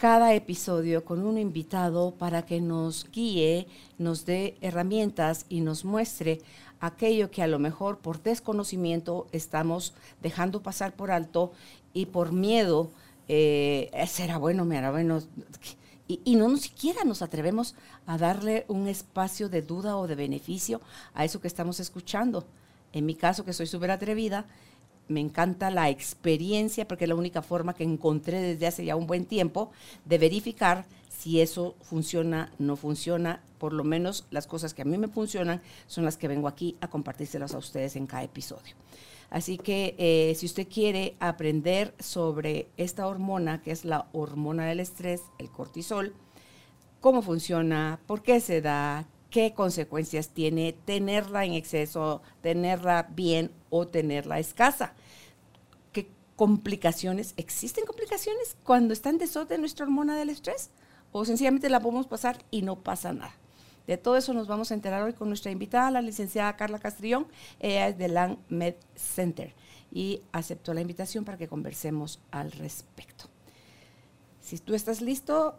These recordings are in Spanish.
cada episodio con un invitado para que nos guíe, nos dé herramientas y nos muestre aquello que a lo mejor por desconocimiento estamos dejando pasar por alto y por miedo, eh, será bueno, me hará bueno. Y, no ni siquiera nos atrevemos a darle un espacio de duda o de beneficio a eso que estamos escuchando. En mi caso, que soy súper atrevida, me encanta la experiencia porque es la única forma que encontré desde hace ya un buen tiempo de verificar si eso funciona, no funciona. Por lo menos las cosas que a mí me funcionan son las que vengo aquí a compartírselas a ustedes en cada episodio. Así que eh, si usted quiere aprender sobre esta hormona, que es la hormona del estrés, el cortisol, cómo funciona, por qué se da, qué consecuencias tiene tenerla en exceso, tenerla bien o tenerla escasa. ¿Qué complicaciones? ¿Existen complicaciones cuando está en desorden nuestra hormona del estrés? ¿O sencillamente la podemos pasar y no pasa nada? De todo eso nos vamos a enterar hoy con nuestra invitada, la licenciada Carla Castrillón. Ella es de Land Med Center y aceptó la invitación para que conversemos al respecto. Si tú estás listo,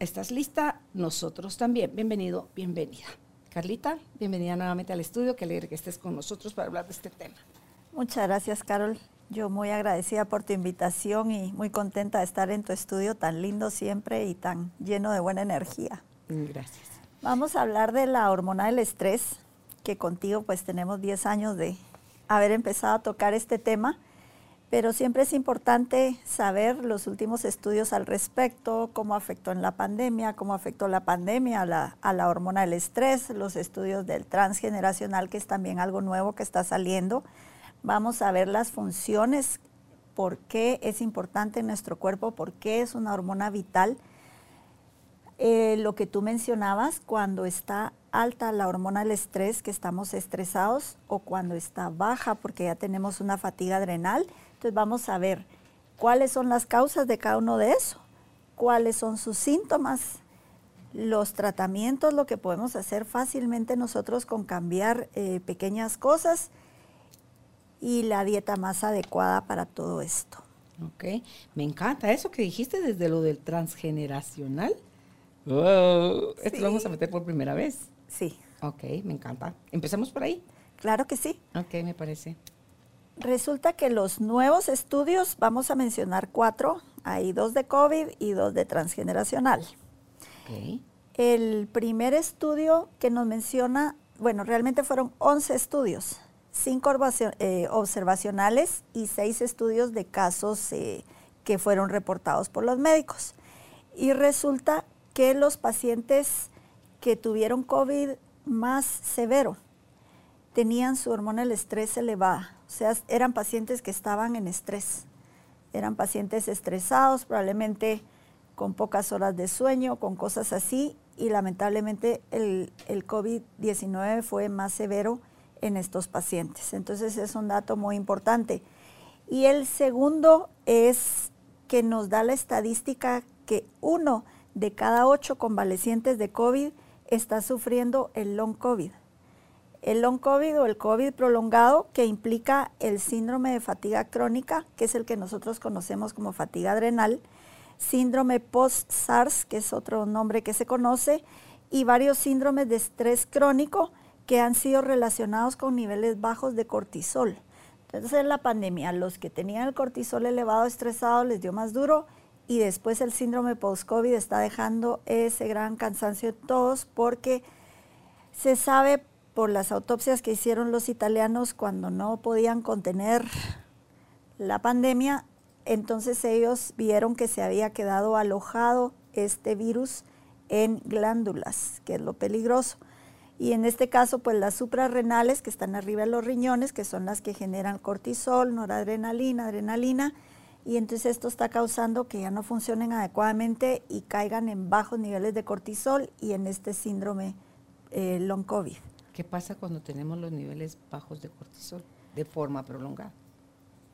estás lista, nosotros también. Bienvenido, bienvenida. Carlita, bienvenida nuevamente al estudio. Qué alegre que estés con nosotros para hablar de este tema. Muchas gracias, Carol. Yo muy agradecida por tu invitación y muy contenta de estar en tu estudio tan lindo siempre y tan lleno de buena energía. Gracias. Vamos a hablar de la hormona del estrés, que contigo pues tenemos 10 años de haber empezado a tocar este tema pero siempre es importante saber los últimos estudios al respecto, cómo afectó en la pandemia, cómo afectó la pandemia a la, a la, hormona del estrés, los estudios del transgeneracional, que es también algo nuevo que está saliendo. Vamos a ver las funciones, por qué es importante en nuestro cuerpo, por qué es una hormona vital. Eh, lo que tú mencionabas, cuando está alta la hormona del estrés, que estamos estresados, o cuando está baja, porque ya tenemos una fatiga adrenal, entonces vamos a ver cuáles son las causas de cada uno de eso, cuáles son sus síntomas, los tratamientos, lo que podemos hacer fácilmente nosotros con cambiar eh, pequeñas cosas y la dieta más adecuada para todo esto. Ok, me encanta eso que dijiste desde lo del transgeneracional. Wow. Esto lo vamos a meter por primera vez. Sí. Ok, me encanta. Empecemos por ahí. Claro que sí. Ok, me parece. Resulta que los nuevos estudios, vamos a mencionar cuatro, hay dos de COVID y dos de transgeneracional. El primer estudio que nos menciona, bueno, realmente fueron 11 estudios, cinco eh, observacionales y seis estudios de casos eh, que fueron reportados por los médicos. Y resulta que los pacientes que tuvieron COVID más severo tenían su hormona del estrés elevada o sea, eran pacientes que estaban en estrés. Eran pacientes estresados, probablemente con pocas horas de sueño, con cosas así, y lamentablemente el, el COVID-19 fue más severo en estos pacientes. Entonces es un dato muy importante. Y el segundo es que nos da la estadística que uno de cada ocho convalecientes de COVID está sufriendo el long COVID el long COVID o el COVID prolongado que implica el síndrome de fatiga crónica, que es el que nosotros conocemos como fatiga adrenal, síndrome post-SARS, que es otro nombre que se conoce, y varios síndromes de estrés crónico que han sido relacionados con niveles bajos de cortisol. Entonces en la pandemia, los que tenían el cortisol elevado, estresado, les dio más duro y después el síndrome post-COVID está dejando ese gran cansancio en todos porque se sabe por las autopsias que hicieron los italianos cuando no podían contener la pandemia, entonces ellos vieron que se había quedado alojado este virus en glándulas, que es lo peligroso. Y en este caso, pues las suprarrenales que están arriba de los riñones, que son las que generan cortisol, noradrenalina, adrenalina, y entonces esto está causando que ya no funcionen adecuadamente y caigan en bajos niveles de cortisol y en este síndrome eh, long COVID. ¿Qué pasa cuando tenemos los niveles bajos de cortisol de forma prolongada?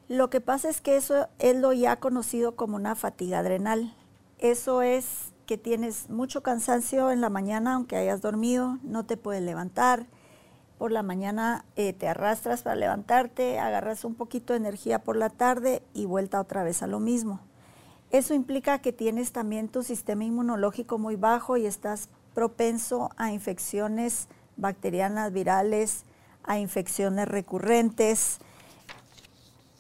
Lo que pasa es que eso es lo ya conocido como una fatiga adrenal. Eso es que tienes mucho cansancio en la mañana, aunque hayas dormido, no te puedes levantar. Por la mañana eh, te arrastras para levantarte, agarras un poquito de energía por la tarde y vuelta otra vez a lo mismo. Eso implica que tienes también tu sistema inmunológico muy bajo y estás propenso a infecciones bacterianas, virales, a infecciones recurrentes.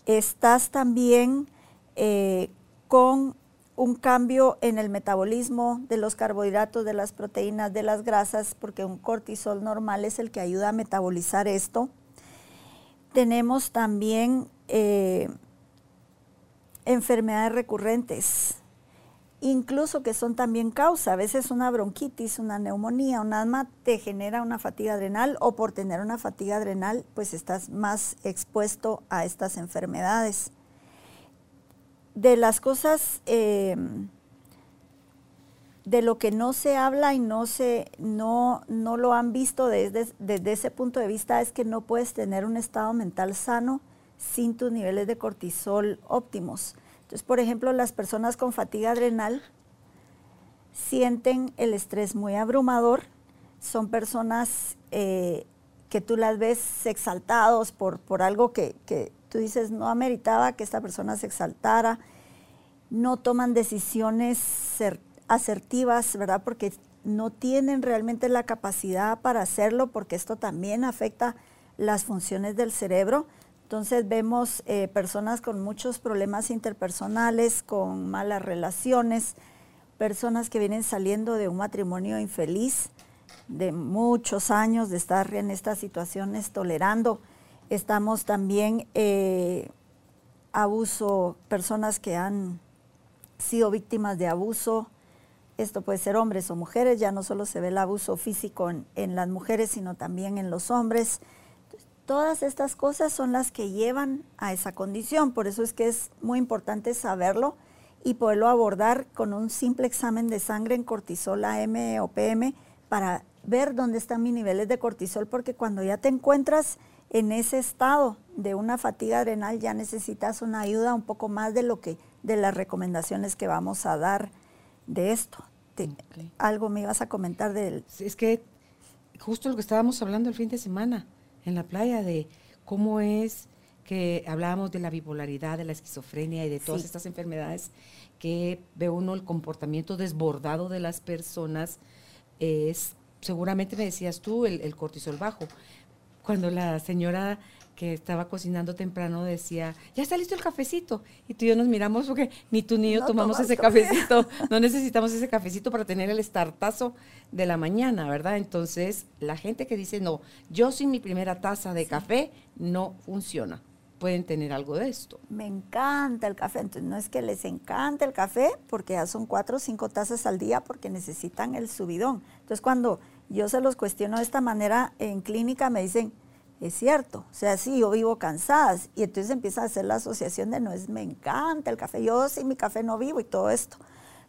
Estás también eh, con un cambio en el metabolismo de los carbohidratos, de las proteínas, de las grasas, porque un cortisol normal es el que ayuda a metabolizar esto. Tenemos también eh, enfermedades recurrentes, incluso que son también causa. A veces una bronquitis, una neumonía, un asma te genera una fatiga adrenal o por tener una fatiga adrenal, pues estás más expuesto a estas enfermedades de las cosas eh, de lo que no se habla y no se no, no lo han visto desde, desde ese punto de vista es que no puedes tener un estado mental sano sin tus niveles de cortisol óptimos. Entonces, por ejemplo, las personas con fatiga adrenal sienten el estrés muy abrumador, son personas eh, que tú las ves exaltados por, por algo que, que tú dices, no ameritaba que esta persona se exaltara, no toman decisiones asertivas, ¿verdad? Porque no tienen realmente la capacidad para hacerlo, porque esto también afecta las funciones del cerebro. Entonces vemos eh, personas con muchos problemas interpersonales, con malas relaciones, personas que vienen saliendo de un matrimonio infeliz, de muchos años de estar en estas situaciones tolerando Estamos también eh, abuso, personas que han sido víctimas de abuso. Esto puede ser hombres o mujeres, ya no solo se ve el abuso físico en, las mujeres, sino también en los hombres. Todas estas cosas son las que llevan a esa condición, por eso es que es muy importante saberlo y poderlo abordar con un simple examen de sangre en cortisol AM o PM para ver dónde están mis niveles de cortisol, porque cuando ya te encuentras en ese estado de una fatiga adrenal ya necesitas una ayuda un poco más de lo que de las recomendaciones que vamos a dar de esto. Algo me ibas a comentar de Es que justo lo que estábamos hablando el fin de semana en la playa de cómo es que hablábamos de la bipolaridad, de la esquizofrenia y de todas estas enfermedades que ve uno el comportamiento desbordado de las personas es seguramente me decías tú el cortisol bajo, cuando la señora que estaba cocinando temprano decía, ya está listo el cafecito. Y tú y yo nos miramos porque ni tú ni yo tomamos ese cafecito. No necesitamos ese cafecito para tener el estartazo de la mañana, ¿verdad? Entonces, la gente que dice, no, yo sin mi primera taza de café no funciona. Pueden tener algo de esto. Me encanta el café. Entonces, no es que les encante el café, porque ya son cuatro o cinco tazas al día porque necesitan el subidón. Entonces, cuando yo se los cuestiono de esta manera en clínica, me dicen, es cierto, o sea, sí, yo vivo cansada y entonces empieza a hacer la asociación de no es, me encanta el café, yo sin mi café no vivo y todo esto,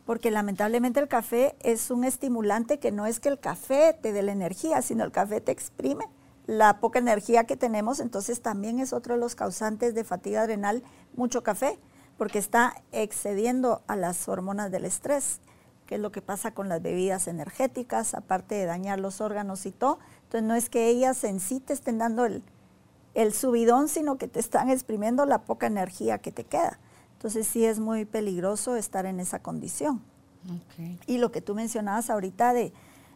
porque lamentablemente el café es un estimulante que no es que el café te dé la energía, sino el café te exprime la poca energía que tenemos, entonces también es otro de los causantes de fatiga adrenal, mucho café, porque está excediendo a las hormonas del estrés que es lo que pasa con las bebidas energéticas, aparte de dañar los órganos y todo. Entonces no es que ellas en sí te estén dando el, subidón, sino que te están exprimiendo la poca energía que te queda. Entonces sí es muy peligroso estar en esa condición. Y lo que tú mencionabas ahorita de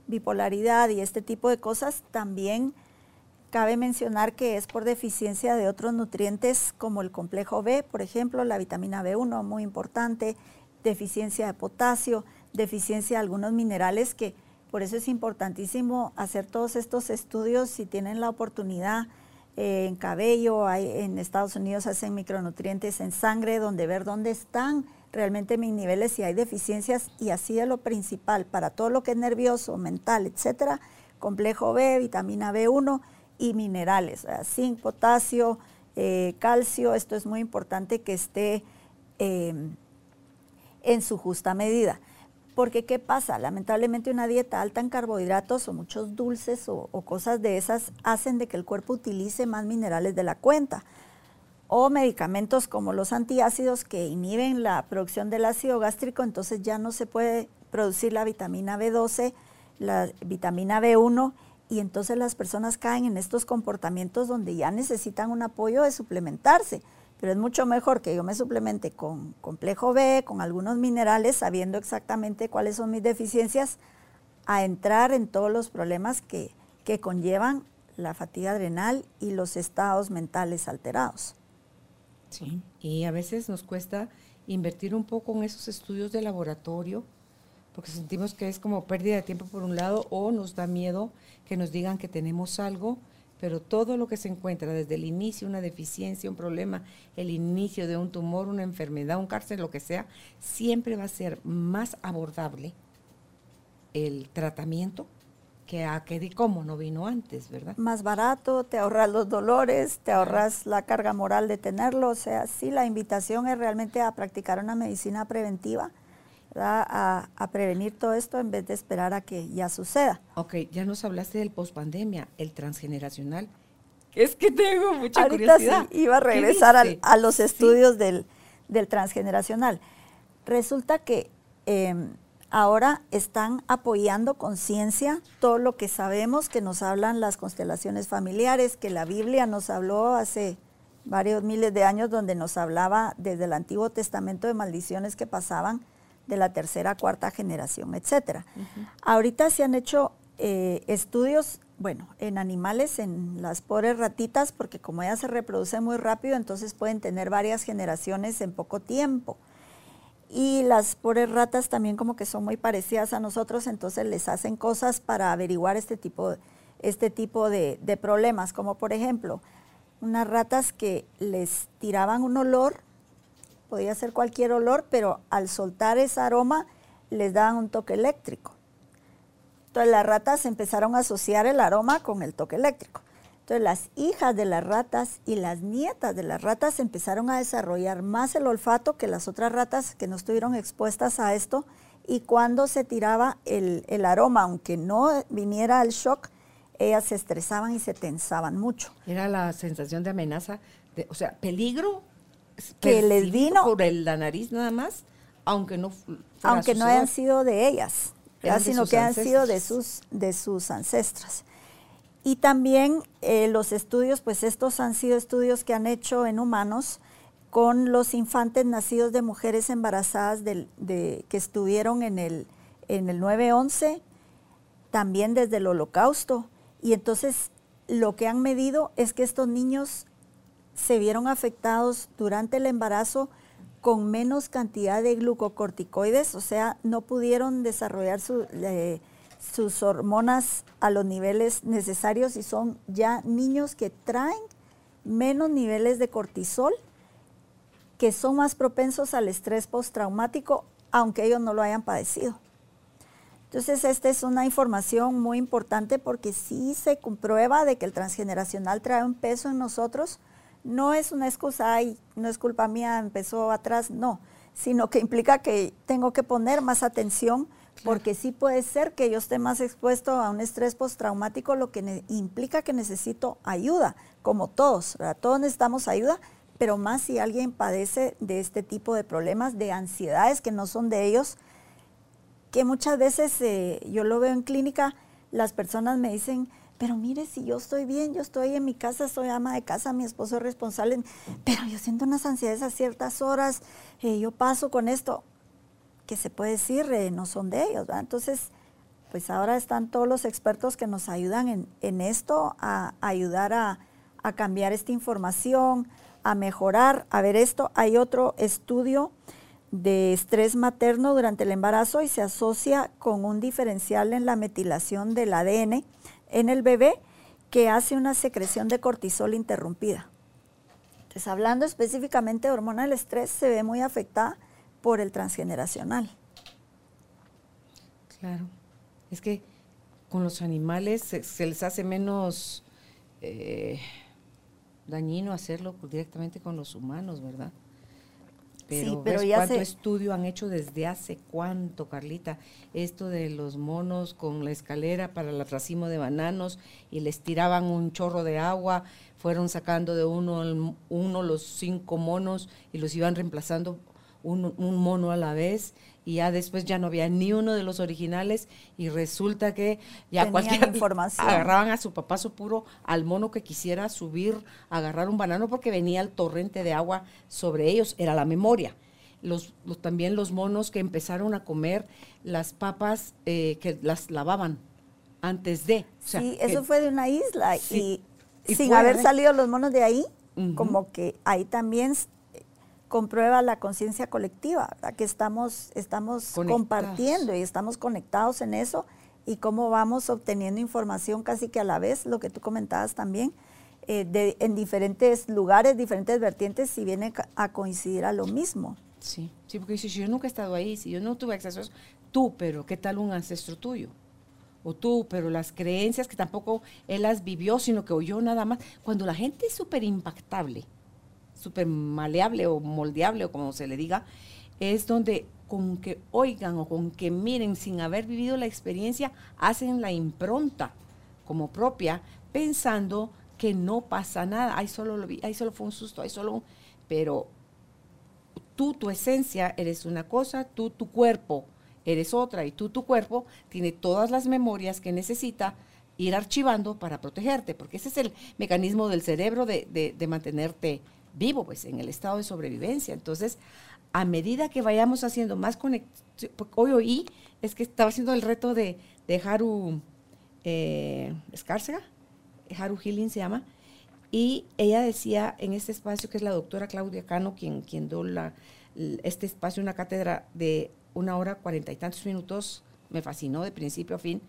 bipolaridad y este tipo de cosas, también cabe mencionar que es por deficiencia de otros nutrientes como el complejo B, por ejemplo, la vitamina B1, muy importante, deficiencia de potasio deficiencia de algunos minerales que por eso es importantísimo hacer todos estos estudios si tienen la oportunidad eh, en cabello, hay, en Estados Unidos hacen micronutrientes en sangre, donde ver dónde están realmente mis niveles, si hay deficiencias y así de lo principal para todo lo que es nervioso, mental, etcétera, complejo B, vitamina B1 y minerales, zinc, potasio, eh, calcio, esto es muy importante que esté eh, en su justa medida. Porque ¿qué pasa? Lamentablemente una dieta alta en carbohidratos o muchos dulces o, cosas de esas hacen de que el cuerpo utilice más minerales de la cuenta o medicamentos como los antiácidos que inhiben la producción del ácido gástrico, entonces ya no se puede producir la vitamina B12, la vitamina B1 y entonces las personas caen en estos comportamientos donde ya necesitan un apoyo de suplementarse. Pero es mucho mejor que yo me suplemente con complejo B, con algunos minerales, sabiendo exactamente cuáles son mis deficiencias, a entrar en todos los problemas que, que conllevan la fatiga adrenal y los estados mentales alterados. Sí, y a veces nos cuesta invertir un poco en esos estudios de laboratorio, porque sentimos que es como pérdida de tiempo por un lado o nos da miedo que nos digan que tenemos algo, pero todo lo que se encuentra desde el inicio, una deficiencia, un problema, el inicio de un tumor, una enfermedad, un cárcel, lo que sea, siempre va a ser más abordable el tratamiento que a que di cómo no vino antes, ¿verdad? Más barato, te ahorras los dolores, te ahorras la carga moral de tenerlo, o sea, sí, la invitación es realmente a practicar una medicina preventiva, a, a, prevenir todo esto en vez de esperar a que ya suceda. Ok, ya nos hablaste del pospandemia, el transgeneracional. Es que tengo mucha Ahorita curiosidad. sí, iba a regresar a los estudios del, del, transgeneracional. Resulta que... Eh, ahora están apoyando con ciencia todo lo que sabemos que nos hablan las constelaciones familiares, que la Biblia nos habló hace varios miles de años, donde nos hablaba desde el Antiguo Testamento de maldiciones que pasaban de la tercera, cuarta generación, etcétera. Ahorita se han hecho eh, estudios, bueno, en animales, en las pobres ratitas, porque como ellas se reproducen muy rápido, entonces pueden tener varias generaciones en poco tiempo y las pobres ratas también como que son muy parecidas a nosotros, entonces les hacen cosas para averiguar este tipo, este tipo de, de, problemas, como por ejemplo, unas ratas que les tiraban un olor, podía ser cualquier olor, pero al soltar ese aroma les daban un toque eléctrico. Entonces las ratas empezaron a asociar el aroma con el toque eléctrico. Entonces las hijas de las ratas y las nietas de las ratas empezaron a desarrollar más el olfato que las otras ratas que no estuvieron expuestas a esto y cuando se tiraba el, aroma, aunque no viniera el shock, ellas se estresaban y se tensaban mucho. Era la sensación de amenaza, o sea, peligro que les vino por la nariz nada más, aunque no aunque no hayan sido de ellas, sino que hayan sido de sus de sus ancestras. Y también eh, los estudios, pues estos han sido estudios que han hecho en humanos con los infantes nacidos de mujeres embarazadas de, que estuvieron en el, en el 9-11, también desde el holocausto. Y entonces lo que han medido es que estos niños se vieron afectados durante el embarazo con menos cantidad de glucocorticoides, o sea, no pudieron desarrollar. Eh, sus hormonas a los niveles necesarios y son ya niños que traen menos niveles de cortisol, que son más propensos al estrés postraumático, aunque ellos no lo hayan padecido. Entonces, esta es una información muy importante porque sí se comprueba de que el transgeneracional trae un peso en nosotros. No es una excusa, ay, no es culpa mía, empezó atrás, no, sino que implica que tengo que poner más atención porque sí puede ser que yo esté más expuesto a un estrés postraumático, lo que implica que necesito ayuda, como todos, todos necesitamos ayuda, pero más si alguien padece de este tipo de problemas, de ansiedades que no son de ellos, que muchas veces eh, yo lo veo en clínica, las personas me dicen, pero mire, si yo estoy bien, yo estoy en mi casa, soy ama de casa, mi esposo es responsable, pero yo siento unas ansiedades a ciertas horas, eh, yo paso con esto que se puede decir eh, no son de ellos. Entonces, pues ahora están todos los expertos que nos ayudan en, esto, a, ayudar a, cambiar esta información, a mejorar. A ver esto, hay otro estudio de estrés materno durante el embarazo y se asocia con un diferencial en la metilación del ADN en el bebé que hace una secreción de cortisol interrumpida. Entonces, hablando específicamente de hormona del estrés, se ve muy afectada por el transgeneracional. Claro, es que con los animales se, les hace menos eh, dañino hacerlo directamente con los humanos, ¿verdad? Pero, Sí, pero ¿ves ya cuánto se- estudio han hecho desde hace cuánto, Carlita? Esto de los monos con la escalera para el racimo de bananos y les tiraban un chorro de agua, fueron sacando de uno, uno los cinco monos y los iban reemplazando un, un mono a la vez y ya después ya no había ni uno de los originales y resulta que ya Tenían cualquier información. agarraban a su papazo puro al mono que quisiera subir, agarrar un banano porque venía el torrente de agua sobre ellos, era la memoria. Los, los- también los monos que empezaron a comer las papas eh, que las lavaban antes de. o sea, sí, que- eso fue de una isla Sí. y, Y sin haber salido los monos de ahí, como que ahí también comprueba la conciencia colectiva, ¿verdad? que estamos, estamos compartiendo y estamos conectados en eso y cómo vamos obteniendo información casi que a la vez, lo que tú comentabas también, eh, de, en diferentes lugares, diferentes vertientes, y viene a coincidir a lo mismo. Sí, sí, porque dices, yo nunca he estado ahí, si yo no tuve acceso a eso, tú, pero ¿qué tal un ancestro tuyo? O tú, pero las creencias que tampoco él las vivió, sino que oyó nada más. Cuando la gente es súper impactable, súper maleable o moldeable o como se le diga, es donde con que oigan o con que miren sin haber vivido la experiencia, hacen la impronta como propia, pensando que no pasa nada. Ahí solo, lo vi, ahí solo fue un susto, ahí solo un... Pero tú, tu esencia, eres una cosa, tú, tu cuerpo, eres otra, y tú, tu cuerpo, tiene todas las memorias que necesita ir archivando para protegerte, porque ese es el mecanismo del cerebro de, de- de mantenerte vivo, pues, en el estado de sobrevivencia. Entonces, a medida que vayamos haciendo más conexión, hoy oí, es que estaba haciendo el reto de, de Haru eh, Escárcega, Haru Healing se llama, y ella decía en este espacio, que es la doctora Claudia Cano, quien, quien dio este espacio, una cátedra de una hora cuarenta y tantos minutos, me fascinó de principio a fin,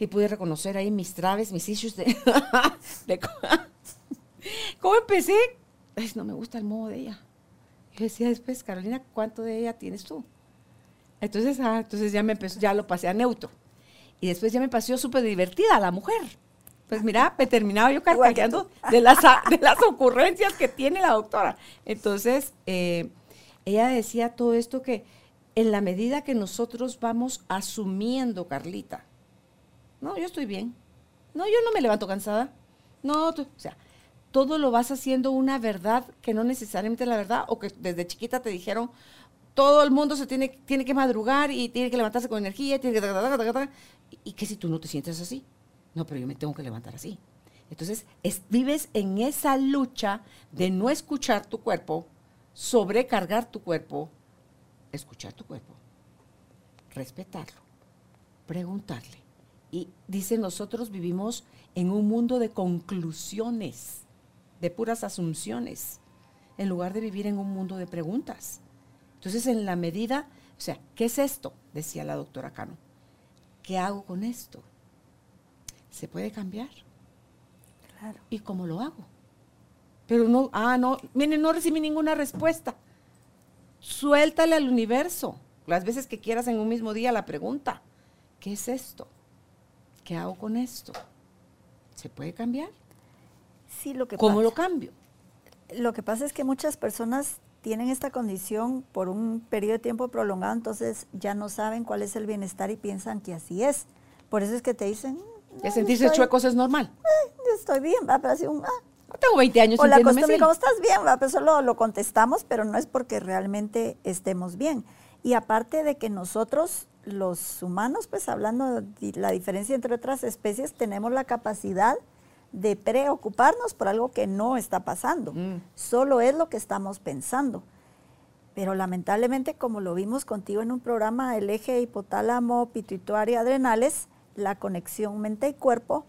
y pude reconocer ahí mis traves, mis issues de, cómo empecé. Ay, no me gusta el modo de ella. Yo decía después, Carolina, ¿cuánto de ella tienes tú? Entonces, ah, entonces ya me empezó, ya lo pasé a neutro. Y después ya me pareció súper divertida la mujer. Pues mira, me terminaba yo carcajeando de las, de las ocurrencias que tiene la doctora. Entonces, eh, ella decía todo esto que en la medida que nosotros vamos asumiendo, Carlita, no, yo estoy bien. No, yo no me levanto cansada. No, tú- o sea, todo lo vas haciendo una verdad que no necesariamente es la verdad o que desde chiquita te dijeron todo el mundo se tiene, tiene que madrugar y tiene que levantarse con energía tiene que y que si tú no te sientes así. No, pero yo me tengo que levantar así. Entonces, es- vives en esa lucha de no escuchar tu cuerpo, sobrecargar tu cuerpo, escuchar tu cuerpo, respetarlo, preguntarle. Y dice, nosotros vivimos en un mundo de conclusiones, de puras asunciones, en lugar de vivir en un mundo de preguntas. Entonces, en la medida, o sea, ¿qué es esto? Decía la doctora Cano. ¿Qué hago con esto? ¿Se puede cambiar? Claro. ¿Y cómo lo hago? Pero no, ah, no, miren, no recibí ninguna respuesta. Suéltale al universo las veces que quieras en un mismo día la pregunta. ¿Qué es esto? ¿Qué hago con esto? ¿Se puede cambiar? Sí, lo que ¿Cómo pasa- lo cambio? Lo que pasa es que muchas personas tienen esta condición por un periodo de tiempo prolongado, entonces ya no saben cuál es el bienestar y piensan que así es. Por eso es que te dicen, "Mm, Ya sentirse estoy, chuecos es normal. yo estoy bien, va, pero así un, ah, Tengo 20 años o la costumbre, así. ¿cómo estás bien? Va, pues solo lo contestamos, pero no es porque realmente estemos bien. Y aparte de que nosotros, los humanos, pues hablando de la diferencia entre otras especies, tenemos la capacidad de preocuparnos por algo que no está pasando. Mm. Solo es lo que estamos pensando. Pero lamentablemente, como lo vimos contigo en un programa, el eje hipotálamo, pituitario, adrenales, la conexión mente y cuerpo,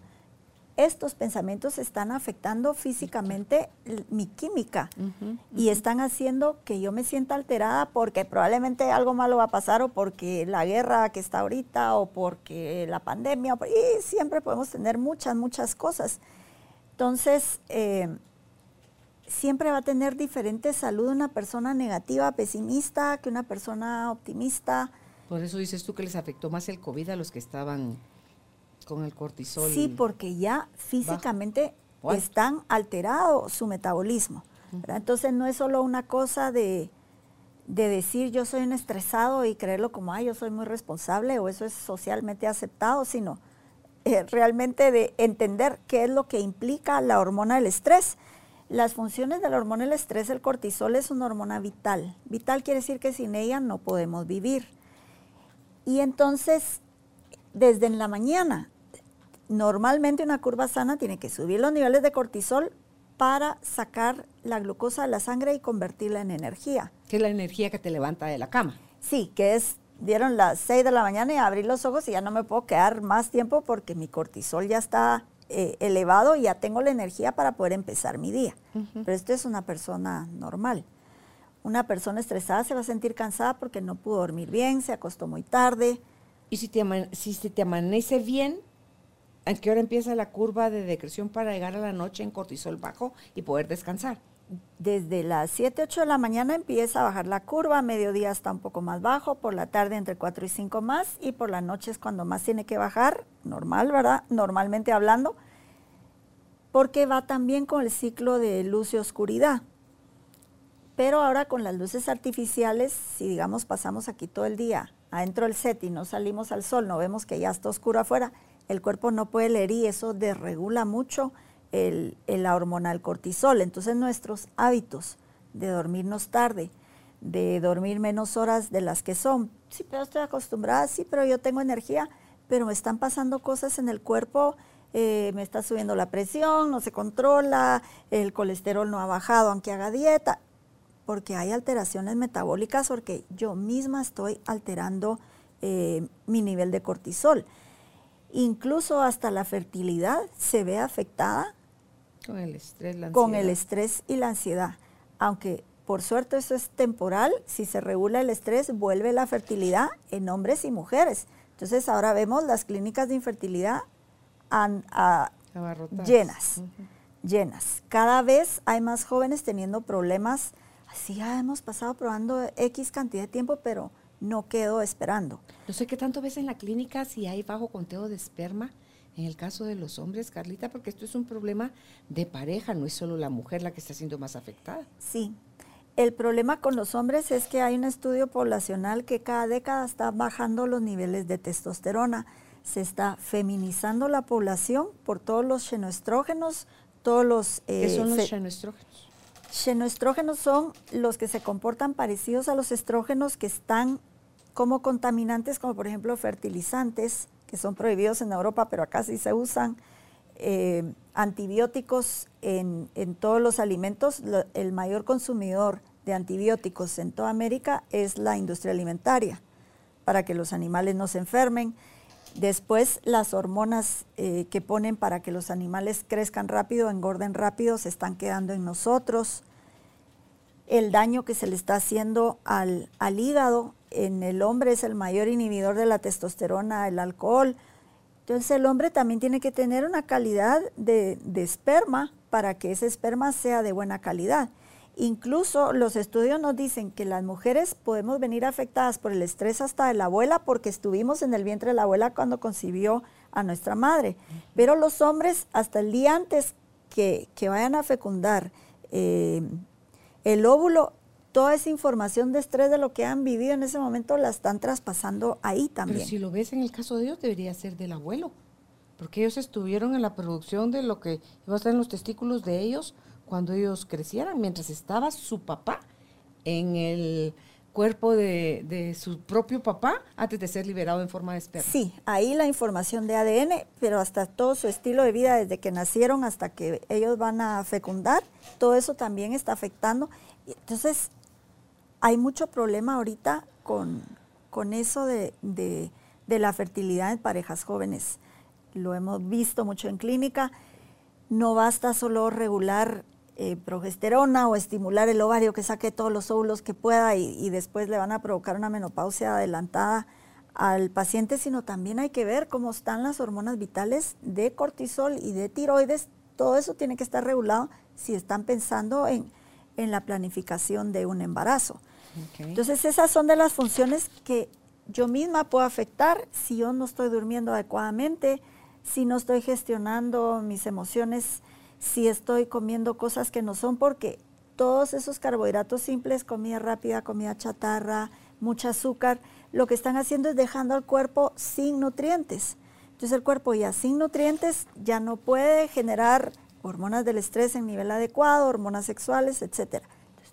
estos pensamientos están afectando físicamente mi química y están haciendo que yo me sienta alterada porque probablemente algo malo va a pasar o porque la guerra que está ahorita o porque la pandemia y siempre podemos tener muchas, muchas cosas. Entonces, eh, siempre va a tener diferente salud una persona negativa, pesimista, que una persona optimista. Por eso dices tú que les afectó más el COVID a los que estaban con el cortisol. Sí, porque ya físicamente están alterado su metabolismo. ¿verdad? Entonces no es solo una cosa de, de decir yo soy un estresado y creerlo como, ay, yo soy muy responsable o eso es socialmente aceptado, sino eh, realmente de entender qué es lo que implica la hormona del estrés. Las funciones de la hormona del estrés, el cortisol es una hormona vital. Vital quiere decir que sin ella no podemos vivir. Y entonces, desde en la mañana, normalmente una curva sana tiene que subir los niveles de cortisol para sacar la glucosa de la sangre y convertirla en energía. Que es la energía que te levanta de la cama. Sí, que es, dieron las 6 de la mañana y abrí los ojos y ya no me puedo quedar más tiempo porque mi cortisol ya está eh, elevado y ya tengo la energía para poder empezar mi día. Pero esto es una persona normal. Una persona estresada se va a sentir cansada porque no pudo dormir bien, se acostó muy tarde. Y si te, si se te amanece bien, ¿A qué hora empieza la curva de decreción para llegar a la noche en cortisol bajo y poder descansar? Desde las 7, 8 de la mañana empieza a bajar la curva, a mediodía está un poco más bajo, por la tarde entre 4 y 5 más y por la noche es cuando más tiene que bajar, normal, ¿verdad? Normalmente hablando, porque va también con el ciclo de luz y oscuridad. Pero ahora con las luces artificiales, si digamos pasamos aquí todo el día adentro del set y no salimos al sol, no vemos que ya está oscuro afuera, el cuerpo no puede leer y eso desregula mucho el, la hormona del cortisol. Entonces nuestros hábitos de dormirnos tarde, de dormir menos horas de las que son, sí, pero estoy acostumbrada, sí, pero yo tengo energía, pero me están pasando cosas en el cuerpo, eh, me está subiendo la presión, no se controla, el colesterol no ha bajado aunque haga dieta, porque hay alteraciones metabólicas porque yo misma estoy alterando eh, mi nivel de cortisol. Incluso hasta la fertilidad se ve afectada con el estrés, la con el estrés y la ansiedad. Aunque por suerte eso es temporal, si se regula el estrés, vuelve la fertilidad en hombres y mujeres. Entonces ahora vemos las clínicas de infertilidad llenas, llenas. Cada vez hay más jóvenes teniendo problemas. Así ya hemos pasado probando X cantidad de tiempo, pero no quedo esperando. No sé qué tanto ves en la clínica si hay bajo conteo de esperma en el caso de los hombres, Carlita, porque esto es un problema de pareja, no es solo la mujer la que está siendo más afectada. Sí. El problema con los hombres es que hay un estudio poblacional que cada década está bajando los niveles de testosterona. Se está feminizando la población por todos los xenoestrógenos, todos los... ¿Qué eh, son los xenoestrógenos? Xenoestrógenos son los que se comportan parecidos a los estrógenos que están como contaminantes, como por ejemplo fertilizantes, que son prohibidos en Europa, pero acá sí se usan, eh, antibióticos en, todos los alimentos. el mayor consumidor de antibióticos en toda América es la industria alimentaria, para que los animales no se enfermen. Después, las hormonas eh, que ponen para que los animales crezcan rápido, engorden rápido, se están quedando en nosotros. El daño que se le está haciendo al, al hígado en el hombre es el mayor inhibidor de la testosterona, el alcohol. Entonces el hombre también tiene que tener una calidad de, esperma para que ese esperma sea de buena calidad. Incluso los estudios nos dicen que las mujeres podemos venir afectadas por el estrés hasta de la abuela porque estuvimos en el vientre de la abuela cuando concibió a nuestra madre. Pero los hombres hasta el día antes que, vayan a fecundar eh, el óvulo toda esa información de estrés de lo que han vivido en ese momento la están traspasando ahí también. Pero si lo ves en el caso de ellos, debería ser del abuelo, porque ellos estuvieron en la producción de lo que iba a estar en los testículos de ellos cuando ellos crecieran, mientras estaba su papá en el cuerpo de, su propio papá antes de ser liberado en forma de esperma. Sí, ahí la información de ADN, pero hasta todo su estilo de vida desde que nacieron hasta que ellos van a fecundar, todo eso también está afectando. Entonces, hay mucho problema ahorita con, con eso de, la fertilidad en parejas jóvenes. Lo hemos visto mucho en clínica. No basta solo regular eh, progesterona o estimular el ovario que saque todos los óvulos que pueda y, y, después le van a provocar una menopausia adelantada al paciente, sino también hay que ver cómo están las hormonas vitales de cortisol y de tiroides. Todo eso tiene que estar regulado si están pensando en, en la planificación de un embarazo. Entonces esas son de las funciones que yo misma puedo afectar si yo no estoy durmiendo adecuadamente, si no estoy gestionando mis emociones, si estoy comiendo cosas que no son, porque todos esos carbohidratos simples, comida rápida, comida chatarra, mucho azúcar, lo que están haciendo es dejando al cuerpo sin nutrientes. Entonces el cuerpo ya sin nutrientes ya no puede generar hormonas del estrés en nivel adecuado, hormonas sexuales, etc.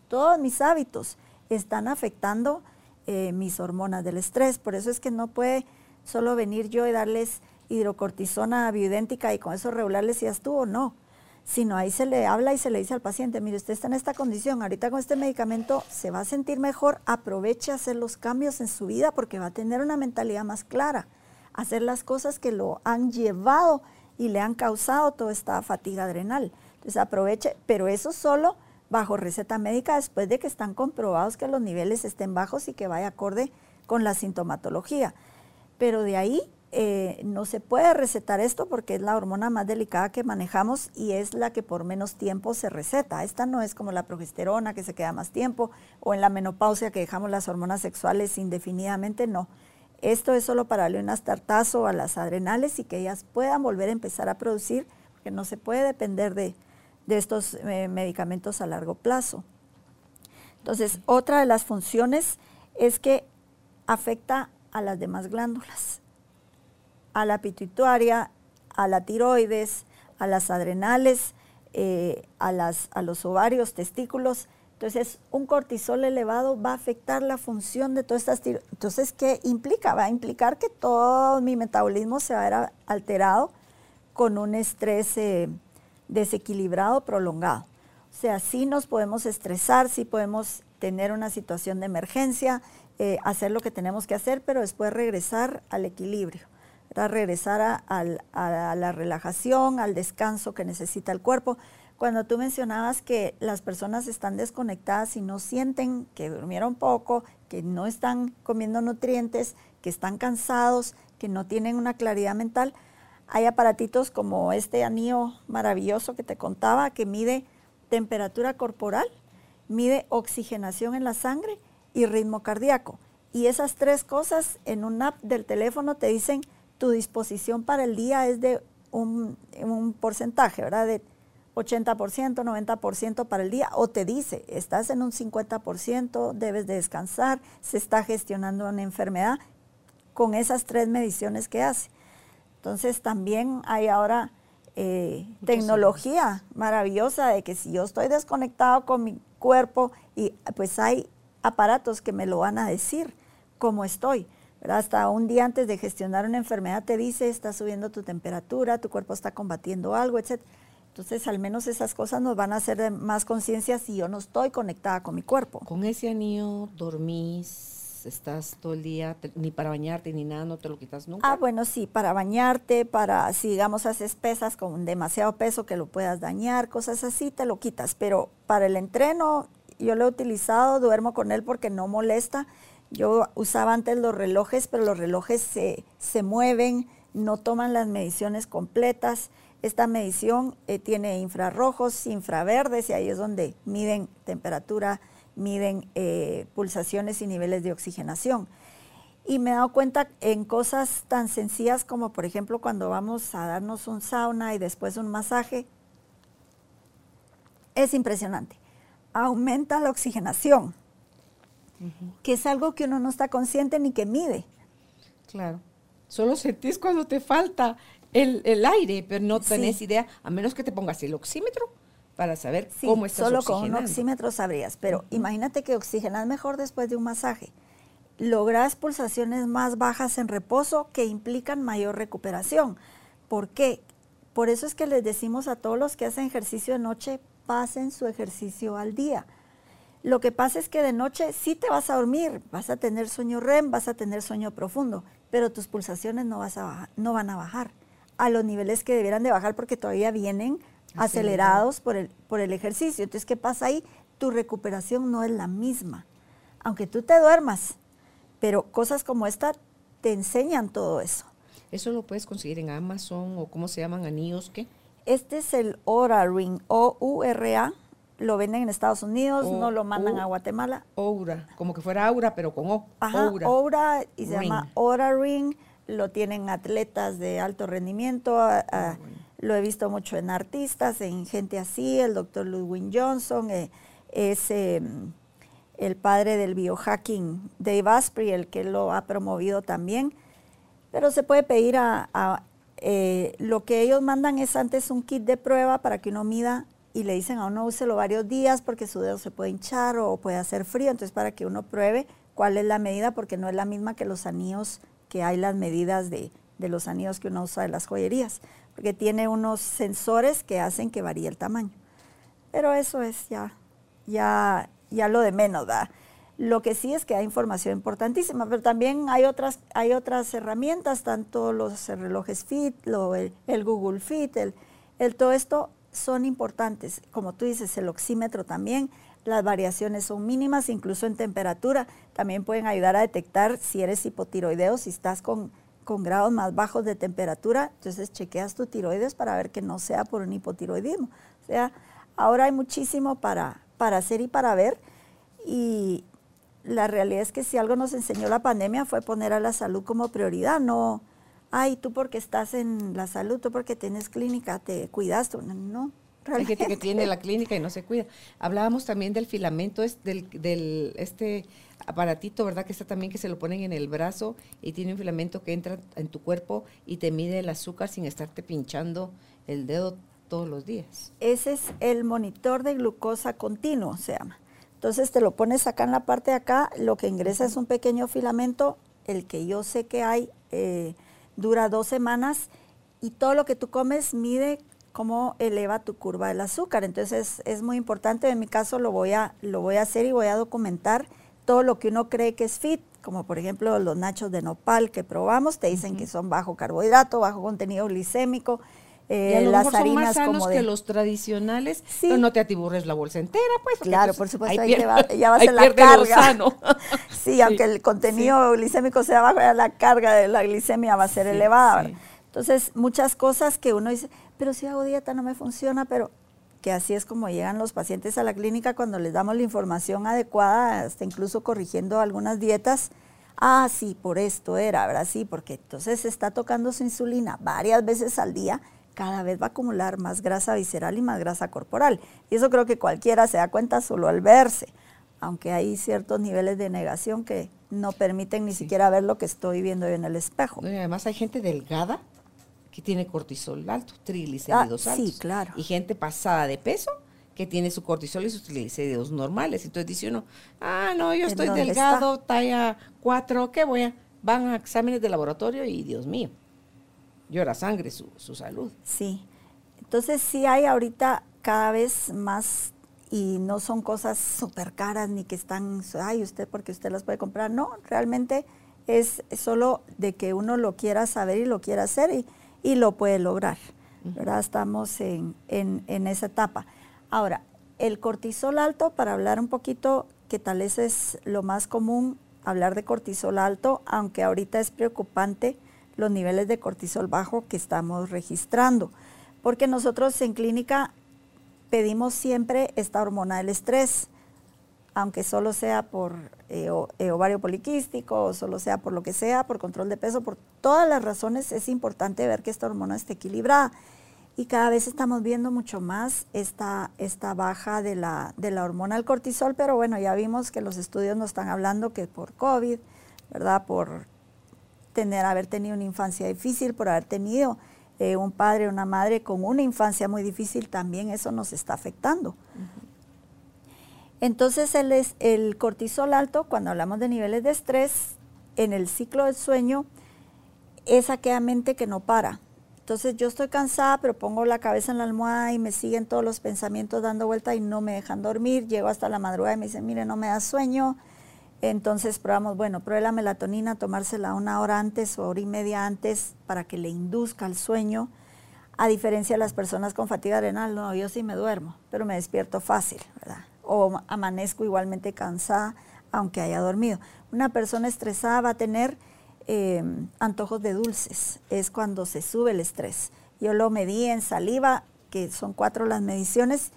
todos mis hábitos están afectando eh, mis hormonas del estrés. Por eso es que no puede solo venir yo y darles hidrocortisona bioidéntica y con eso regularles si estuvo, no. Sino ahí se le habla y se le dice al paciente, mire, usted está en esta condición, ahorita con este medicamento se va a sentir mejor, aproveche a hacer los cambios en su vida porque va a tener una mentalidad más clara, hacer las cosas que lo han llevado y le han causado toda esta fatiga adrenal. Entonces aproveche, pero eso solo bajo receta médica después de que están comprobados que los niveles estén bajos y que vaya acorde con la sintomatología. Pero de ahí eh, no se puede recetar esto porque es la hormona más delicada que manejamos y es la que por menos tiempo se receta. Esta no es como la progesterona que se queda más tiempo o en la menopausia que dejamos las hormonas sexuales indefinidamente, no. Esto es solo para darle un astartazo a las adrenales y que ellas puedan volver a empezar a producir, porque no se puede depender de, de estos eh, medicamentos a largo plazo. Entonces, otra de las funciones es que afecta a las demás glándulas, a la pituitaria, a la tiroides, a las adrenales, eh, a, las, a los ovarios, testículos. Entonces, un cortisol elevado va a afectar la función de todas estas tiroides. Entonces, ¿qué implica? Va a implicar que todo mi metabolismo se va a ver alterado con un estrés eh, desequilibrado prolongado. O sea, sí nos podemos estresar, sí podemos tener una situación de emergencia, eh, hacer lo que tenemos que hacer, pero después regresar al equilibrio, regresar a, la relajación, al descanso que necesita el cuerpo. Cuando tú mencionabas que las personas están desconectadas y no sienten que durmieron poco, que no están comiendo nutrientes, que están cansados, que no tienen una claridad mental, hay aparatitos como este anillo maravilloso que te contaba que mide temperatura corporal, mide oxigenación en la sangre y ritmo cardíaco. Y esas tres cosas en un app del teléfono te dicen tu disposición para el día es de un, porcentaje, ¿verdad? De 80%, 90% para el día, o te dice, estás en un 50%, debes de descansar, se está gestionando una enfermedad con esas tres mediciones que hace. Entonces también hay ahora eh, tecnología maravillosa de que si yo estoy desconectado con mi cuerpo y pues hay aparatos que me lo van a decir cómo estoy. Hasta un día antes de gestionar una enfermedad te dice, está subiendo tu temperatura, tu cuerpo está combatiendo algo, etc. Entonces, al menos esas cosas nos van a hacer de más conciencia si yo no estoy conectada con mi cuerpo. Con ese anillo dormís estás todo el día, ni para bañarte ni nada, no te lo quitas nunca. Ah, bueno, sí, para bañarte, para, si digamos haces pesas con demasiado peso que lo puedas dañar, cosas así, te lo quitas. Pero para el entreno, yo lo he utilizado, duermo con él porque no molesta. Yo usaba antes los relojes, pero los relojes se, se mueven, no toman las mediciones completas. Esta medición eh, tiene infrarrojos, infraverdes, y ahí es donde miden temperatura, miden eh, pulsaciones y niveles de oxigenación. Y me he dado cuenta en cosas tan sencillas como, por ejemplo, cuando vamos a darnos un sauna y después un masaje, es impresionante. Aumenta la oxigenación, que es algo que uno no está consciente ni que mide. Claro. Solo sentís cuando te falta el, aire, pero no tenés idea, a menos que te pongas el oxímetro para saber cómo estás solo con un oxímetro sabrías, pero imagínate que oxigenas mejor después de un masaje. Logras pulsaciones más bajas en reposo que implican mayor recuperación. ¿Por qué? Por eso es que les decimos a todos los que hacen ejercicio de noche, pasen su ejercicio al día. Lo que pasa es que de noche sí te vas a dormir, vas a tener sueño REM, vas a tener sueño profundo, pero tus pulsaciones no, vas a no van a bajar a los niveles que debieran de bajar porque todavía vienen acelerados por el, por el ejercicio. Entonces, ¿qué pasa ahí? Tu recuperación no es la misma. Aunque tú te duermas, pero cosas como esta te enseñan todo eso. ¿Eso lo puedes conseguir en Amazon o cómo se llaman anillos? ¿Qué? Este es el Oura Ring, O-U-R-A. Lo venden en Estados Unidos, no lo mandan a Guatemala. Oura, como que fuera Aura, pero con O. Ajá, Oura. y se llama Oura Ring. Lo tienen atletas de alto rendimiento. Lo he visto mucho en artistas, en gente así, el doctor Ludwig Johnson, eh, es em, el padre del biohacking, Dave Asprey, el que lo ha promovido también. Pero se puede pedir a, eh, lo que ellos mandan es antes un kit de prueba para que uno mida y le dicen a uno úselo varios días porque su dedo se puede hinchar o puede hacer frío, entonces para que uno pruebe cuál es la medida porque no es la misma que los anillos que hay las medidas de, de los anillos que uno usa de las joyerías, porque tiene unos sensores que hacen que varíe el tamaño. Pero eso es ya, ya, ya lo de menos, ¿verdad? Lo que sí es que hay información importantísima, pero también hay otras, hay otras herramientas, tanto los relojes Fit, el, Google Fit, el, el, todo esto son importantes. Como tú dices, el oxímetro también, las variaciones son mínimas, incluso en temperatura. También pueden ayudar a detectar si eres hipotiroideo, si estás con, con grados más bajos de temperatura. Entonces chequeas tu tiroides para ver que no sea por un hipotiroidismo. O sea, ahora hay muchísimo para, para hacer y para ver. Y la realidad es que si algo nos enseñó la pandemia fue poner a la salud como prioridad, no, ay, tú porque estás en la salud, tú porque tienes clínica, te cuidas, tú, no. Hay gente que tiene la clínica y no se cuida. Hablábamos también del filamento, es del, del, este aparatito, ¿verdad? Que está también que se lo ponen en el brazo y tiene un filamento que entra en tu cuerpo y te mide el azúcar sin estarte pinchando el dedo todos los días. Ese es el monitor de glucosa continuo, se llama. Entonces te lo pones acá en la parte de acá, lo que ingresa es un pequeño filamento, el que yo sé que hay eh, dura dos semanas y todo lo que tú comes mide cómo eleva tu curva del azúcar. Entonces es, muy importante, en mi caso lo voy, a, lo voy a hacer y voy a documentar todo lo que uno cree que es fit, como por ejemplo los nachos de nopal que probamos, te dicen que son bajo carbohidrato, bajo contenido glicémico, eh, las harinas son más sanos que los tradicionales, pero no te atiburres la bolsa entera, pues. Claro, por supuesto, ahí, ya va a ser la carga. sí, aunque el contenido glicémico sea bajo, la carga de la glicemia va a ser elevada. Entonces, muchas cosas que uno dice, pero si hago dieta no me funciona, pero que así es como llegan los pacientes a la clínica cuando les damos la información adecuada, hasta incluso corrigiendo algunas dietas. Ah, sí, por esto era, ¿verdad? Sí, porque entonces se está tocando su insulina varias veces al día cada vez va a acumular más grasa visceral y más grasa corporal. Y eso creo que cualquiera se da cuenta solo al verse, aunque hay ciertos niveles de negación que no permiten ni siquiera ver lo que estoy viendo en el espejo. Y además hay gente delgada que tiene cortisol alto, triglicéridos ah, altos. Sí, claro. Y gente pasada de peso que tiene su cortisol y sus triglicéridos normales. Entonces dice uno, ah, no, yo estoy delgado, talla 4, ¿qué voy a? Van a exámenes de laboratorio y Dios mío llora sangre su, su salud. Sí. Entonces sí hay ahorita cada vez más y no son cosas súper caras ni que están, ay, usted porque usted las puede comprar. No, realmente es solo de que uno lo quiera saber y lo quiera hacer y, y lo puede lograr. ¿verdad? Estamos en, en, en, esa etapa. Ahora, el cortisol alto, para hablar un poquito, que tal vez es lo más común, hablar de cortisol alto, aunque ahorita es preocupante los niveles de cortisol bajo que estamos registrando. Porque nosotros en clínica pedimos siempre esta hormona del estrés, aunque solo sea por eh, eh, ovario poliquístico o solo sea por lo que sea, por control de peso, por todas las razones es importante ver que esta hormona esté equilibrada. Y cada vez estamos viendo mucho más esta, esta baja de la, de la hormona del cortisol, pero bueno, ya vimos que los estudios nos están hablando que por COVID, ¿verdad? Por tener, haber tenido una infancia difícil, por haber tenido eh, un padre o una madre con una infancia muy difícil, también eso nos está afectando. Entonces el, el cortisol alto, cuando hablamos de niveles de estrés, en el ciclo del sueño, es aquella mente que no para. Entonces yo estoy cansada, pero pongo la cabeza en la almohada y me siguen todos los pensamientos dando vuelta y no me dejan dormir. Llego hasta la madrugada y me dicen, mire, no me da sueño, entonces probamos, bueno, pruebe la melatonina, tomársela una hora antes o hora y media antes para que le induzca el sueño. A diferencia de las personas con fatiga adrenal, no, yo sí me duermo, pero me despierto fácil, ¿verdad? O amanezco igualmente cansada, aunque haya dormido. Una persona estresada va a tener em, antojos de dulces, es cuando se sube el estrés. Yo lo medí en saliva, que son cuatro las mediciones,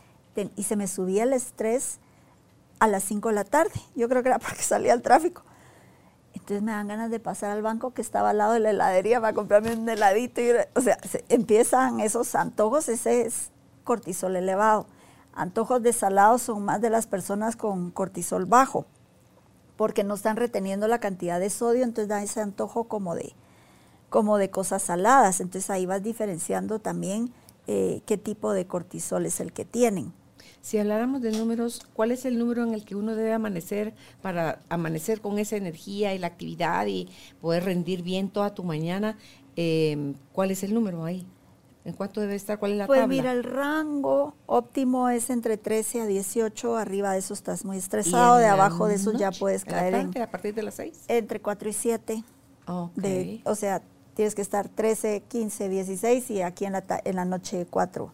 y se me subía el estrés a las 5 de la tarde. Yo creo que era porque salía el tráfico. Entonces me dan ganas de pasar al banco que estaba al lado de la heladería para comprarme un heladito. o sea, empiezan esos antojos, ese es cortisol elevado. Antojos de salados son más de las personas con cortisol bajo, porque no están reteniendo la cantidad de sodio, entonces da ese antojo como de, como de cosas saladas. Entonces ahí vas diferenciando también eh, qué tipo de cortisol es el que tienen. Si habláramos de números, ¿cuál es el número en el que uno debe amanecer para amanecer con esa energía y la actividad y poder rendir bien toda tu mañana? Eh, ¿Cuál es el número ahí? ¿En cuánto debe estar? ¿Cuál es la pues tabla? Pues mira, el rango óptimo es entre 13 a 18. Arriba de eso estás muy estresado. De abajo de eso ya puedes caer en... ¿A partir de las 6? Entre 4 y 7. De, o sea, tienes que estar 13, 15, 16 y aquí en la, en la noche 4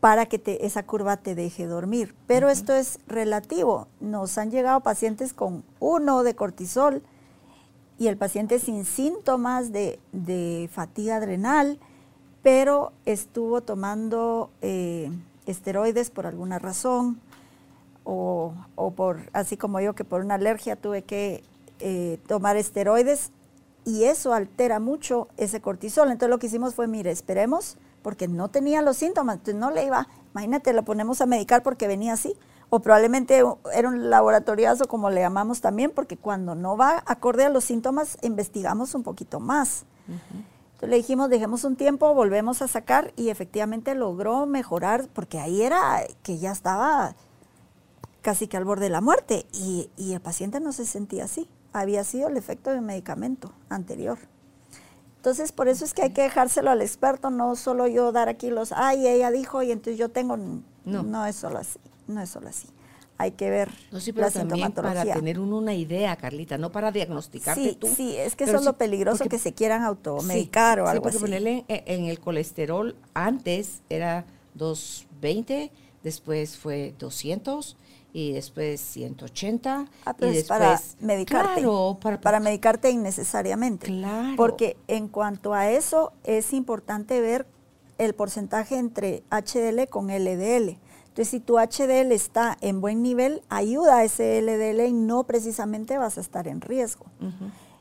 para que te, esa curva te deje dormir. Pero esto es relativo. Nos han llegado pacientes con uno de cortisol y el paciente sin síntomas de, fatiga adrenal, pero estuvo tomando eh, esteroides por alguna razón o, por, así como yo que por una alergia tuve que eh, tomar esteroides y eso altera mucho ese cortisol. Entonces lo que hicimos fue, mire, esperemos porque no tenía los síntomas, entonces no le iba, imagínate, lo ponemos a medicar porque venía así, o probablemente era un laboratoriazo como le llamamos también, porque cuando no va acorde a los síntomas, investigamos un poquito más. Entonces le dijimos, dejemos un tiempo, volvemos a sacar y efectivamente logró mejorar, porque ahí era que ya estaba casi que al borde de la muerte y, y el paciente no se sentía así. Había sido el efecto del medicamento anterior. Entonces, por eso es que hay que dejárselo al experto, no solo yo dar aquí los, ay, ella dijo y entonces yo tengo, no, no es solo así, no es solo así. Hay que ver no, sí, pero también para tener una idea, Carlita, no para diagnosticarte sí, tú. Sí, es que eso es lo peligroso que se quieran automedicar o algo así. ponerle en, en, el colesterol antes era 220, después fue 200 y después 180 ah, y después para medicarte. para, para, medicarte innecesariamente. Claro. Porque en cuanto a eso es importante ver el porcentaje entre HDL con LDL entonces si tu HDL está en buen nivel ayuda a ese LDL y no precisamente vas a estar en riesgo.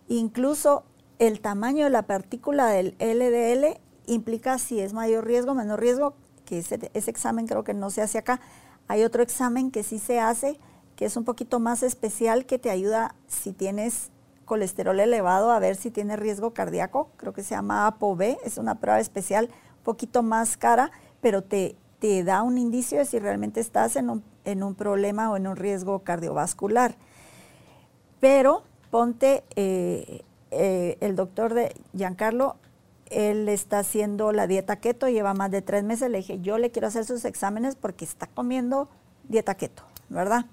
Incluso el tamaño de la partícula del LDL implica si es mayor riesgo menor riesgo que ese, ese examen creo que no se hace acá. Hay otro examen que sí se hace, que es un poquito más especial, que te ayuda si tienes colesterol elevado a ver si tienes riesgo cardíaco. Creo que se llama ApoB, es una prueba especial, un poquito más cara, pero te, te da un indicio de si realmente estás en un, en un problema o en un riesgo cardiovascular. Pero ponte, eh, eh, el doctor de Giancarlo él está haciendo la dieta keto, lleva más de tres meses. Le dije, yo le quiero hacer sus exámenes porque está comiendo dieta keto, ¿verdad?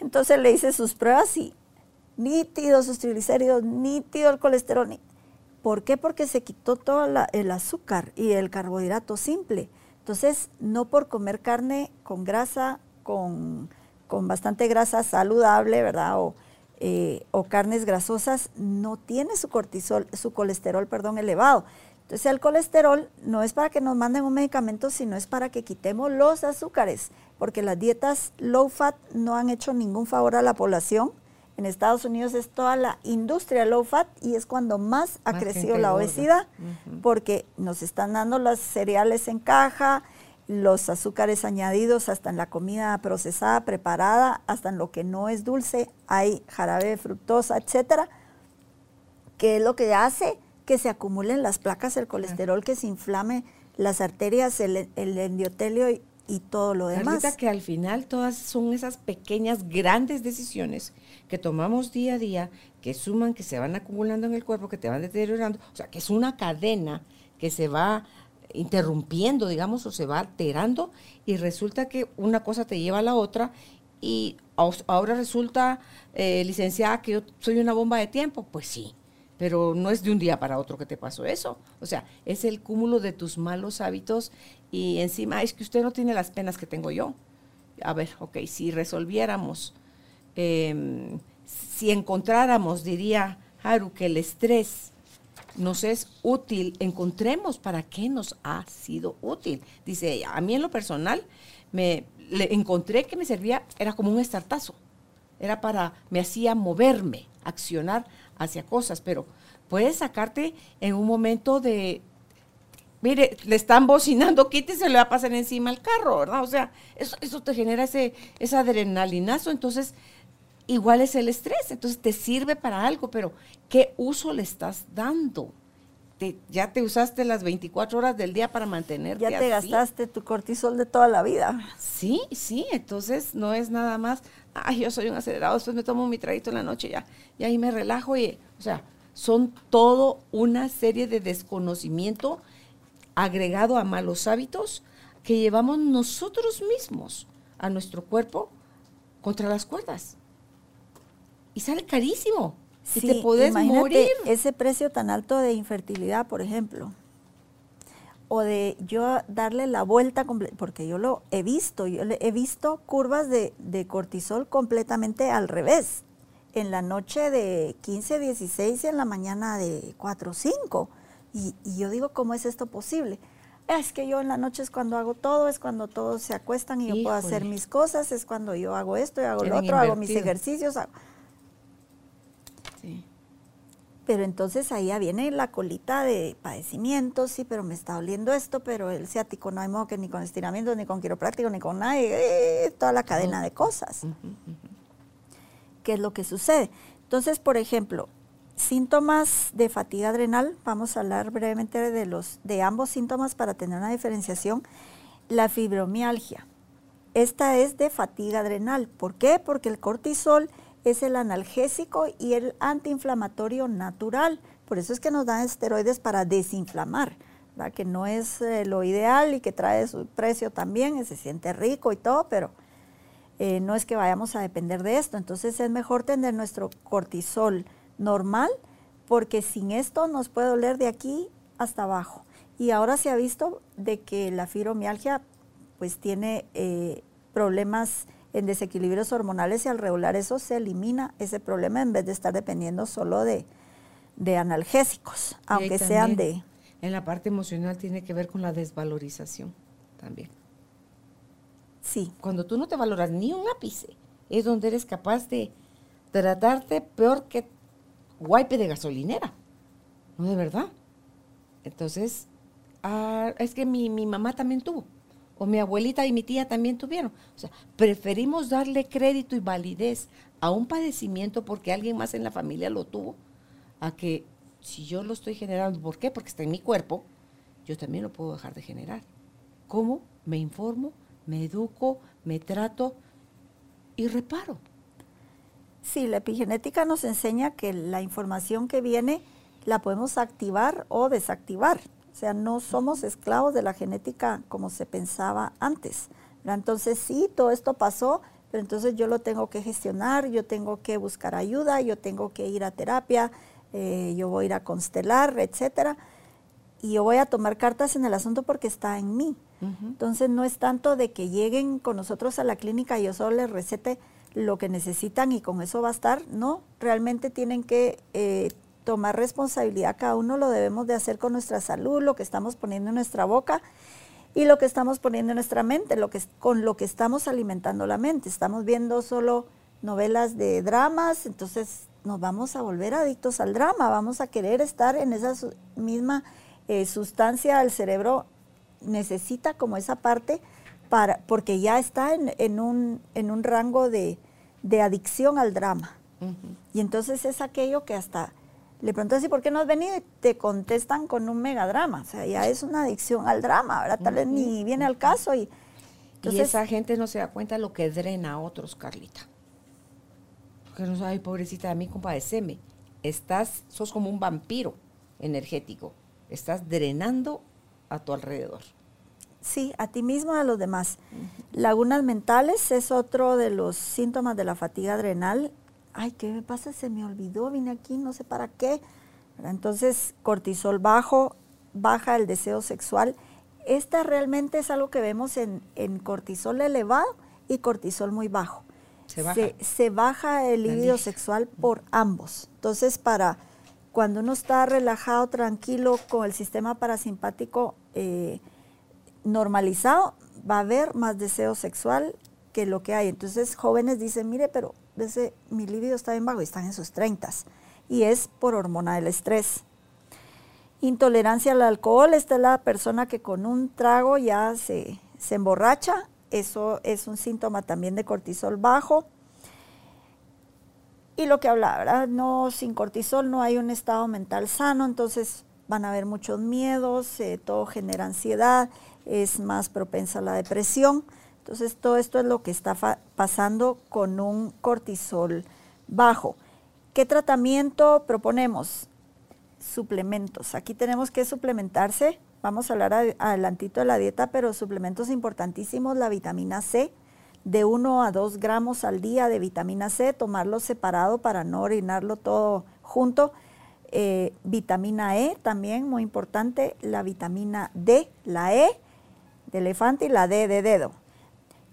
Entonces le hice sus pruebas y nítido sus triglicéridos, nítido el colesterol. ¿Por qué? Porque se quitó todo el azúcar y el carbohidrato simple. Entonces, no por comer carne con grasa, con, con bastante grasa saludable, ¿verdad? O, eh, o carnes grasosas no tiene su cortisol, su colesterol, perdón, elevado. Entonces el colesterol no es para que nos manden un medicamento, sino es para que quitemos los azúcares, porque las dietas low fat no han hecho ningún favor a la población. En Estados Unidos es toda la industria low fat y es cuando más ha crecido la obesidad, porque nos están dando los cereales en caja, los azúcares añadidos hasta en la comida procesada, preparada, hasta en lo que no es dulce, hay jarabe de fructosa, etcétera, que es lo que hace que se acumulen las placas, el colesterol, que se inflame las arterias, el, endiotelio y, todo lo demás. que al final todas son esas pequeñas, grandes decisiones que tomamos día a día, que suman, que se van acumulando en el cuerpo, que te van deteriorando, o sea, que es una cadena que se va interrumpiendo, digamos, o se va alterando y resulta que una cosa te lleva a la otra y ahora resulta, eh, licenciada, que yo soy una bomba de tiempo. Pues sí, pero no es de un día para otro que te pasó eso. O sea, es el cúmulo de tus malos hábitos y encima es que usted no tiene las penas que tengo yo. A ver, ok, si resolviéramos, em, si encontráramos, diría Haru, que el estrés nos es útil, encontremos para qué nos ha sido útil. Dice, a mí en lo personal, me le encontré que me servía, era como un estartazo, era para, me hacía moverme, accionar hacia cosas, pero puedes sacarte en un momento de, mire, le están bocinando, quítese, le va a pasar encima el carro, ¿verdad? O sea, eso, eso te genera ese, ese adrenalinazo, entonces igual es el estrés, entonces te sirve para algo, pero ¿qué uso le estás dando? ya te usaste las 24 horas del día para mantenerte Ya te gastaste tu cortisol de toda la vida. Sí, sí, entonces no es nada más, ay, yo soy un acelerado, después me tomo mi traguito en la noche ya, y ahí me relajo y, o sea, son todo una serie de desconocimiento agregado a malos hábitos que llevamos nosotros mismos a nuestro cuerpo contra las cuerdas. Y sale carísimo. y te puedes morir. Ese precio tan alto de infertilidad, por ejemplo. O de yo darle la vuelta, porque yo lo he visto, yo he visto curvas de, de cortisol completamente al revés. En la noche de 15, 16 y en la mañana de 4, 5 y, yo digo, ¿cómo es esto posible? Es que yo en la noche es cuando hago todo, es cuando todos se acuestan y yo puedo hacer mis cosas, es cuando yo hago esto y hago lo otro, hago mis ejercicios. Sí. Pero entonces ahí ya viene la colita de padecimientos, sí, pero me está doliendo esto, pero el ciático no hay modo que ni con estiramientos, ni con quiropráctico, ni con nada, eh, toda la cadena de cosas. ¿Qué es lo que sucede? Entonces, por ejemplo, Síntomas de fatiga adrenal, vamos a hablar brevemente de, los, de ambos síntomas para tener una diferenciación. La fibromialgia, esta es de fatiga adrenal. ¿Por qué? Porque el cortisol es el analgésico y el antiinflamatorio natural. Por eso es que nos dan esteroides para desinflamar, que no es eh, lo ideal y que trae su precio también, se siente rico y todo, pero eh, no es que vayamos a depender de esto. Entonces es mejor tener nuestro cortisol normal, porque sin esto nos puede doler de aquí hasta abajo. Y ahora se ha visto de que la fibromialgia pues tiene eh, problemas en desequilibrios hormonales y al regular eso se elimina ese problema en vez de estar dependiendo solo de, analgésicos, aunque sean de... En la parte emocional tiene que ver con la desvalorización también. Sí. Cuando tú no te valoras ni un ápice, es donde eres capaz de tratarte peor que guaype de gasolinera. No, de verdad. Entonces, ah, es que mi, mi, mamá también tuvo, o mi abuelita y mi tía también tuvieron. O sea, preferimos darle crédito y validez a un padecimiento porque alguien más en la familia lo tuvo, a que si yo lo estoy generando, ¿por qué? Porque está en mi cuerpo, yo también lo puedo dejar de generar. ¿Cómo? Me informo, me educo, me trato y reparo. Sí, la epigenética nos enseña que la información que viene la podemos activar o desactivar. O sea, no somos esclavos de la genética como se pensaba antes. Entonces sí, todo esto pasó, pero entonces yo lo tengo que gestionar, yo tengo que buscar ayuda, yo tengo que ir a terapia, eh, yo voy a ir a constelar, etcétera. Y yo voy a tomar cartas en el asunto porque está en mí. Entonces no es tanto de que lleguen con nosotros a la clínica y yo solo les recete lo que necesitan y con eso va a estar. No, realmente tienen que eh, tomar responsabilidad, cada uno lo debemos de hacer con nuestra salud, lo que estamos poniendo en nuestra boca y lo que estamos poniendo en nuestra mente, lo que, con lo que estamos alimentando la mente. Estamos viendo solo novelas de dramas, entonces nos vamos a volver adictos al drama, vamos a querer estar en esa misma eh, sustancia, el cerebro necesita como esa parte porque ya está en, un, en un rango de, adicción al drama. Y entonces es aquello que hasta le preguntas, ¿y por qué no has venido? Y te contestan con un megadrama. O sea, ya es una adicción al drama, ¿verdad? Tal vez ni viene al caso. Y, entonces, esa gente no se da cuenta de lo que drena a otros, Carlita. Porque no ay, pobrecita de mí, compadeceme. Estás, sos como un vampiro energético. Estás drenando a tu alrededor. Sí, a ti mismo y a los demás. Lagunas mentales es otro de los síntomas de la fatiga adrenal. Ay, ¿qué me pasa? Se me olvidó, vine aquí, no sé para qué. Entonces, cortisol bajo, baja el deseo sexual. Esta realmente es algo que vemos en, cortisol elevado y cortisol muy bajo. Se baja, se, baja el líbido sexual por ambos. Entonces, para cuando uno está relajado, tranquilo, con el sistema parasimpático eh, normalizado, va a haber más deseo sexual que lo que hay. Entonces jóvenes dicen, mire, pero ese, mi libido está bien bajo y están en sus 30 y es por hormona del estrés. Intolerancia al alcohol, esta es la persona que con un trago ya se, se emborracha, eso es un síntoma también de cortisol bajo. Y lo que hablaba, no, sin cortisol no hay un estado mental sano, entonces van a haber muchos miedos, eh, todo genera ansiedad, es más propensa a la depresión. Entonces todo esto es lo que está pasando con un cortisol bajo. ¿Qué tratamiento proponemos? Suplementos. Aquí tenemos que suplementarse. Vamos a hablar adelantito de la dieta, pero suplementos importantísimos, la vitamina C, de 1 a 2 gramos al día de vitamina C, tomarlo separado para no orinarlo todo junto. Eh, vitamina E también, muy importante, la vitamina D, la E de elefante y la D de dedo.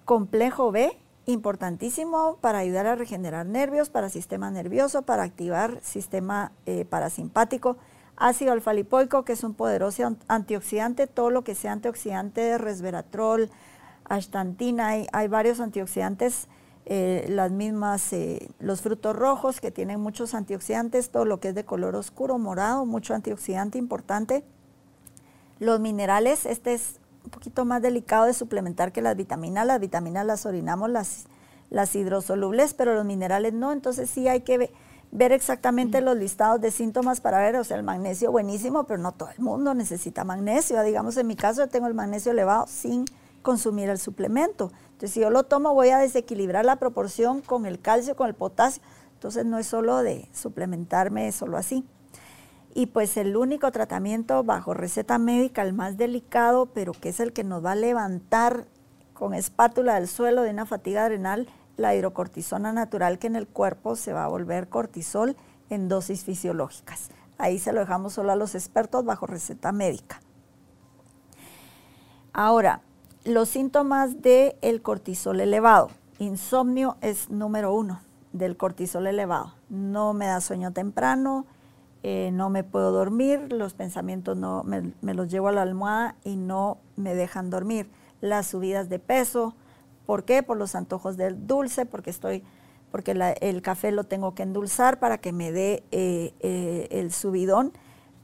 Complejo B, importantísimo para ayudar a regenerar nervios, para sistema nervioso, para activar sistema eh, parasimpático. Ácido alfa-lipoico, que es un poderoso antioxidante, todo lo que sea antioxidante, resveratrol, astantina, hay, varios antioxidantes, eh, las mismas, eh, los frutos rojos que tienen muchos antioxidantes, todo lo que es de color oscuro, morado, mucho antioxidante importante. Los minerales, este es un poquito más delicado de suplementar que las vitaminas, las vitaminas las orinamos, las, las hidrosolubles, pero los minerales no, entonces sí hay que ver exactamente los listados de síntomas para ver, o sea, el magnesio buenísimo, pero no todo el mundo necesita magnesio. Digamos, en mi caso yo tengo el magnesio elevado sin consumir el suplemento. Entonces, si yo lo tomo, voy a desequilibrar la proporción con el calcio, con el potasio. Entonces, no es solo de suplementarme solo así. Y pues el único tratamiento bajo receta médica, el más delicado, pero que es el que nos va a levantar con espátula del suelo de una fatiga adrenal, la hidrocortisona natural que en el cuerpo se va a volver cortisol en dosis fisiológicas. Ahí se lo dejamos solo a los expertos bajo receta médica. Ahora, los síntomas del cortisol elevado. Insomnio es número uno del cortisol elevado. No me da sueño temprano, eh, no me puedo dormir, los pensamientos no me, los llevo a la almohada y no me dejan dormir. Las subidas de peso, ¿por qué? Por los antojos del dulce, porque estoy, porque el café lo tengo que endulzar para que me dé eh, eh, el subidón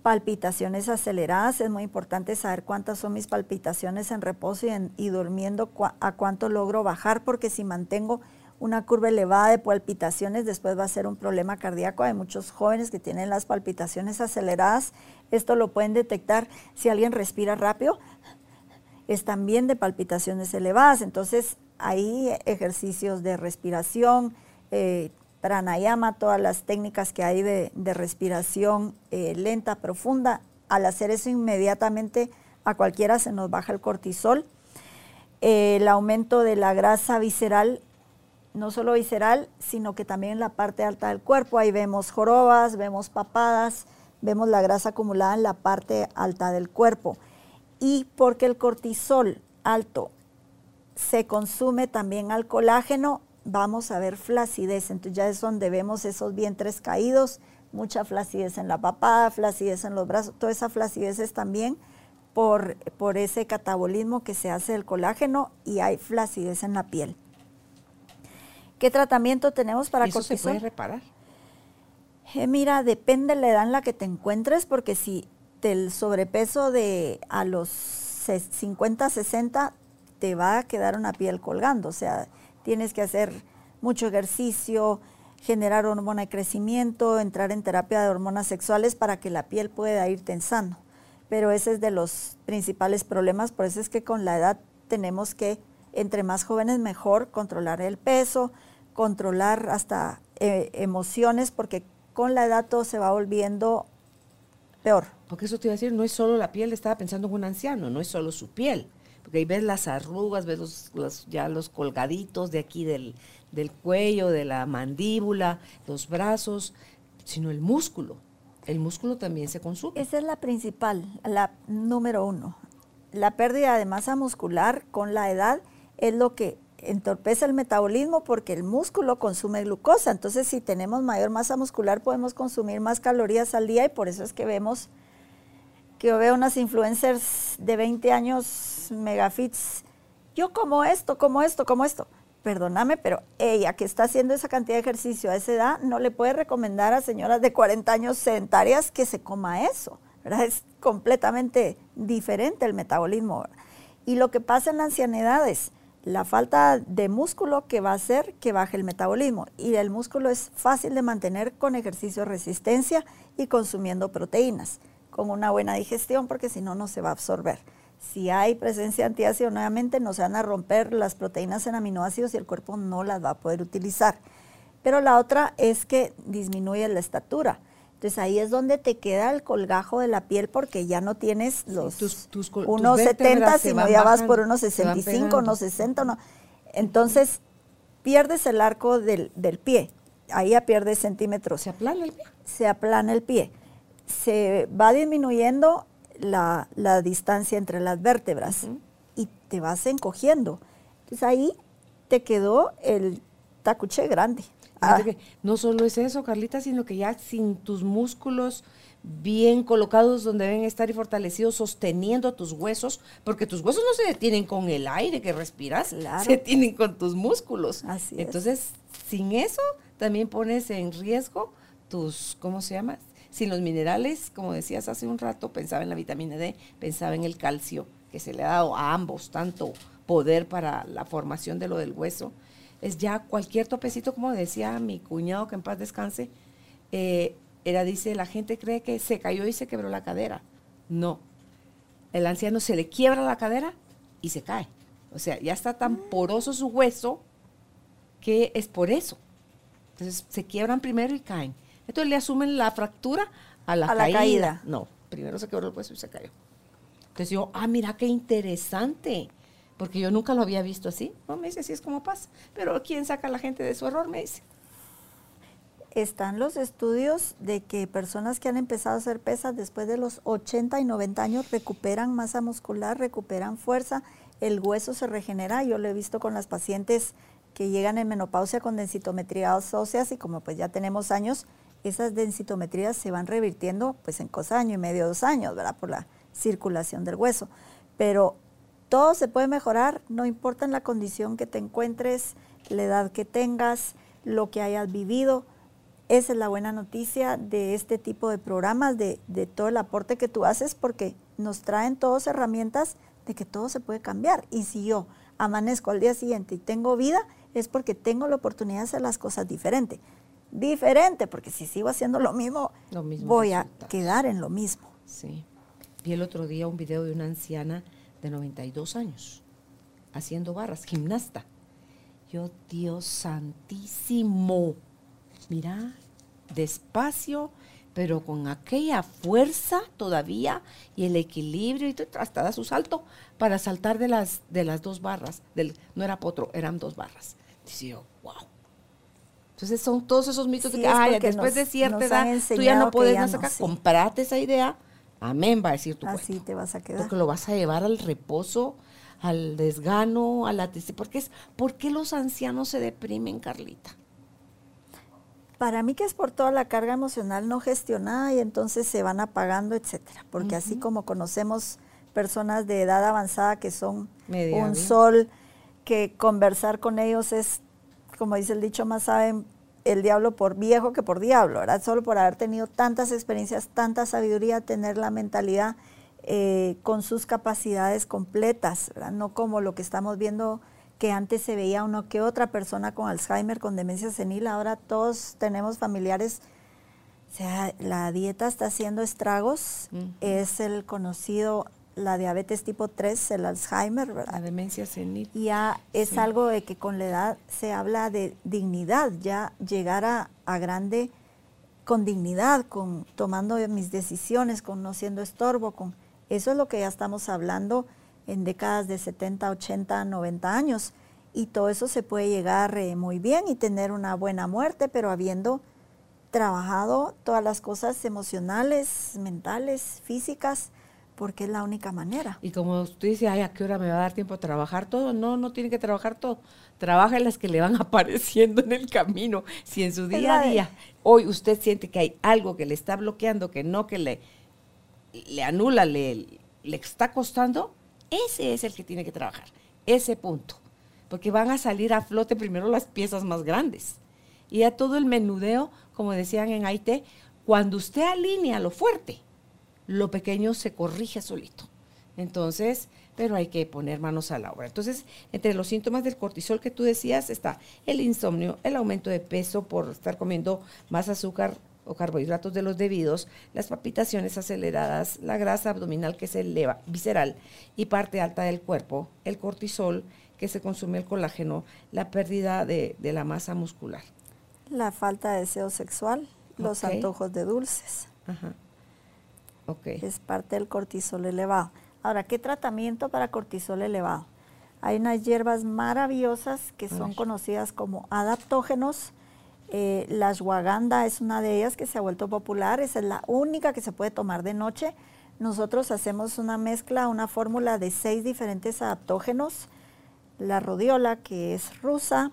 palpitaciones aceleradas. Es muy importante saber cuántas son mis palpitaciones en reposo y, durmiendo, a cuánto logro bajar, porque si mantengo una curva elevada de palpitaciones, después va a ser un problema cardíaco. Hay muchos jóvenes que tienen las palpitaciones aceleradas. Esto lo pueden detectar si alguien respira rápido. Es también de palpitaciones elevadas. Entonces, hay ejercicios de respiración, eh, pranayama, todas las técnicas que hay de, respiración eh, lenta, profunda. Al hacer eso inmediatamente a cualquiera se nos baja el cortisol. El aumento de la grasa visceral, no solo visceral, sino que también en la parte alta del cuerpo. Ahí vemos jorobas, vemos papadas, vemos la grasa acumulada en la parte alta del cuerpo. Y porque el cortisol alto se consume también al colágeno, vamos a ver flacidez. Entonces ya es donde vemos esos vientres caídos, mucha flacidez en la papada, flacidez en los brazos, toda esa flacidez es también por, por ese catabolismo que se hace del colágeno y hay flacidez en la piel. ¿Qué tratamiento tenemos para ¿Eso se puede reparar? Eh, mira, depende de la edad en la que te encuentres, porque si del sobrepeso de a los 50, 60 te va a quedar una piel colgando, o sea, tienes que hacer mucho ejercicio, generar hormona de crecimiento, entrar en terapia de hormonas sexuales para que la piel pueda ir tensando. Pero ese es de los principales problemas, por eso es que con la edad tenemos que, entre más jóvenes mejor, controlar el peso, controlar hasta eh, emociones, porque con la edad todo se va volviendo peor. Porque eso te iba a decir, no es solo la piel, estaba pensando en un anciano, no es solo su piel porque ahí ves las arrugas, ves los, ya los colgaditos de aquí del, cuello, de la mandíbula, los brazos, sino el músculo. El músculo también se consume. Esa es la principal, la número uno. La pérdida de masa muscular con la edad es lo que entorpece el metabolismo porque el músculo consume glucosa. Entonces, si tenemos mayor masa muscular, podemos consumir más calorías al día y por eso es que vemos que veo unas influencers de 20 años megafits, yo como esto, como esto, como esto. Perdóname, pero ella que está haciendo esa cantidad de ejercicio a esa edad no le puede recomendar a señoras de 40 años sedentarias que se coma eso. Es completamente diferente el metabolismo. Y lo que pasa en la ancianidad es la falta de músculo que va a hacer que baje el metabolismo. Y el músculo es fácil de mantener con ejercicio resistencia y consumiendo proteínas, con una buena digestión, porque si no, no se va a absorber. Si hay presencia antiácido, nuevamente no se van a romper las proteínas en aminoácidos y el cuerpo no las va a poder utilizar. Pero la otra es que disminuye la estatura. Entonces ahí es donde te queda el colgajo de la piel porque ya no tienes los unos 70, sino ya vas por unos 65, unos 60. No. Entonces pierdes el arco del, pie. Ahí ya pierdes centímetros. ¿Se aplana el pie? Se aplana el pie. Se va disminuyendo la, distancia entre las vértebras y te vas encogiendo. Entonces ahí te quedó el tacuche grande. Ah. no solo es eso, Carlita, sino que ya sin tus músculos bien colocados donde deben estar y fortalecidos, sosteniendo tus huesos, porque tus huesos no se detienen con el aire que respiras, se detienen con tus músculos. Así Entonces, sin eso, también pones en riesgo tus, ¿cómo se llama? Sin los minerales, como decías hace un rato, pensaba en la vitamina D, pensaba en el calcio, que se le ha dado a ambos tanto poder para la formación de lo del hueso es ya cualquier topecito, como decía mi cuñado, que en paz descanse, eh, era, dice, la gente cree que se cayó y se quebró la cadera. No, el anciano se le quiebra la cadera y se cae. O sea, ya está tan poroso su hueso que es por eso. Entonces se quiebran primero y caen. Entonces le asumen la fractura a la, caída. No, primero se quebró el hueso y se cayó. Entonces yo, ah, mira qué interesante porque yo nunca lo había visto así. No, me dice, así es como pasa. Pero ¿quién saca a la gente de su error? Me dice. Están los estudios de que personas que han empezado a hacer pesas después de los 80 y 90 años recuperan masa muscular, recuperan fuerza, el hueso se regenera. Yo lo he visto con las pacientes que llegan en menopausia con densitometrías óseas y como pues ya tenemos años, esas densitometrías se van revirtiendo pues en cosa año y medio, dos años, ¿verdad? Por la circulación del hueso. Pero todo se puede mejorar, no importa en la condición que te encuentres, la edad que tengas, lo que hayas vivido. Esa es la buena noticia de este tipo de programas, de, todo el aporte que tú haces, porque nos traen todas herramientas de que todo se puede cambiar. Y si yo amanezco al día siguiente y tengo vida, es porque tengo la oportunidad de hacer las cosas diferente. Diferente, porque si sigo haciendo lo mismo, voy a quedar en lo mismo. Sí. Vi el otro día un video de una anciana de 92 años, haciendo barras, gimnasta. Yo, Dios santísimo, mira, despacio, pero con aquella fuerza todavía y el equilibrio y hasta da su salto para saltar de las, de las dos barras. Del, no era potro, eran dos barras. Dice yo, wow. Entonces son todos esos mitos de que después de cierta edad tú ya no puedes más acá. Comprate esa idea Amén, va a decir tu Así te vas a quedar. Porque lo vas a llevar al reposo, al desgano, a la tristeza. Porque es, ¿Por qué los ancianos se deprimen, Carlita? Para mí que es por toda la carga emocional no gestionada y entonces se van apagando, etcétera. Porque así como conocemos personas de edad avanzada que son un sol, que conversar con ellos es, como dice el dicho, más saben el diablo por viejo que por diablo, ¿verdad? Solo por haber tenido tantas experiencias, tanta sabiduría, tener la mentalidad eh, con sus capacidades completas, ¿verdad? No como lo que estamos viendo que antes se veía uno que otra persona con Alzheimer, con demencia senil, ahora todos tenemos familiares, o sea, la dieta está haciendo estragos, es el conocido la diabetes tipo 3, el Alzheimer, ¿verdad? La demencia senil. Ya es algo de que con la edad se habla de dignidad, ya llegar a, grande con dignidad, con tomando mis decisiones, con no siendo estorbo, con eso es lo que ya estamos hablando en décadas de 70, 80, 90 años. Y todo eso se puede llegar eh, muy bien y tener una buena muerte, pero habiendo trabajado todas las cosas emocionales, mentales, físicas, porque es la única manera. Y como usted dice, ay, ¿a qué hora me va a dar tiempo a trabajar todo? No, no tiene que trabajar todo. Trabaja en las que le van apareciendo en el camino. Si en su día a día, hoy usted siente que hay algo que le está bloqueando, que no, que le, le anula, le, le está costando, ese es el que tiene que trabajar, ese punto. Porque van a salir a flote primero las piezas más grandes. Y a todo el menudeo, como decían en Haití, cuando usted alinea lo fuerte, lo pequeño se corrige solito. Entonces, pero hay que poner manos a la obra. Entonces, entre los síntomas del cortisol que tú decías está el insomnio, el aumento de peso por estar comiendo más azúcar o carbohidratos de los debidos, las palpitaciones aceleradas, la grasa abdominal que se eleva, visceral y parte alta del cuerpo, el cortisol que se consume el colágeno, la pérdida de, la masa muscular. La falta de deseo sexual, los antojos de dulces. Ajá. Es parte del cortisol elevado. Ahora, ¿qué tratamiento para cortisol elevado? Hay unas hierbas maravillosas que son conocidas como adaptógenos. Eh, la ashwagandha es una de ellas que se ha vuelto popular. Esa es la única que se puede tomar de noche. Nosotros hacemos una mezcla, una fórmula de seis diferentes adaptógenos. La rodiola, que es rusa,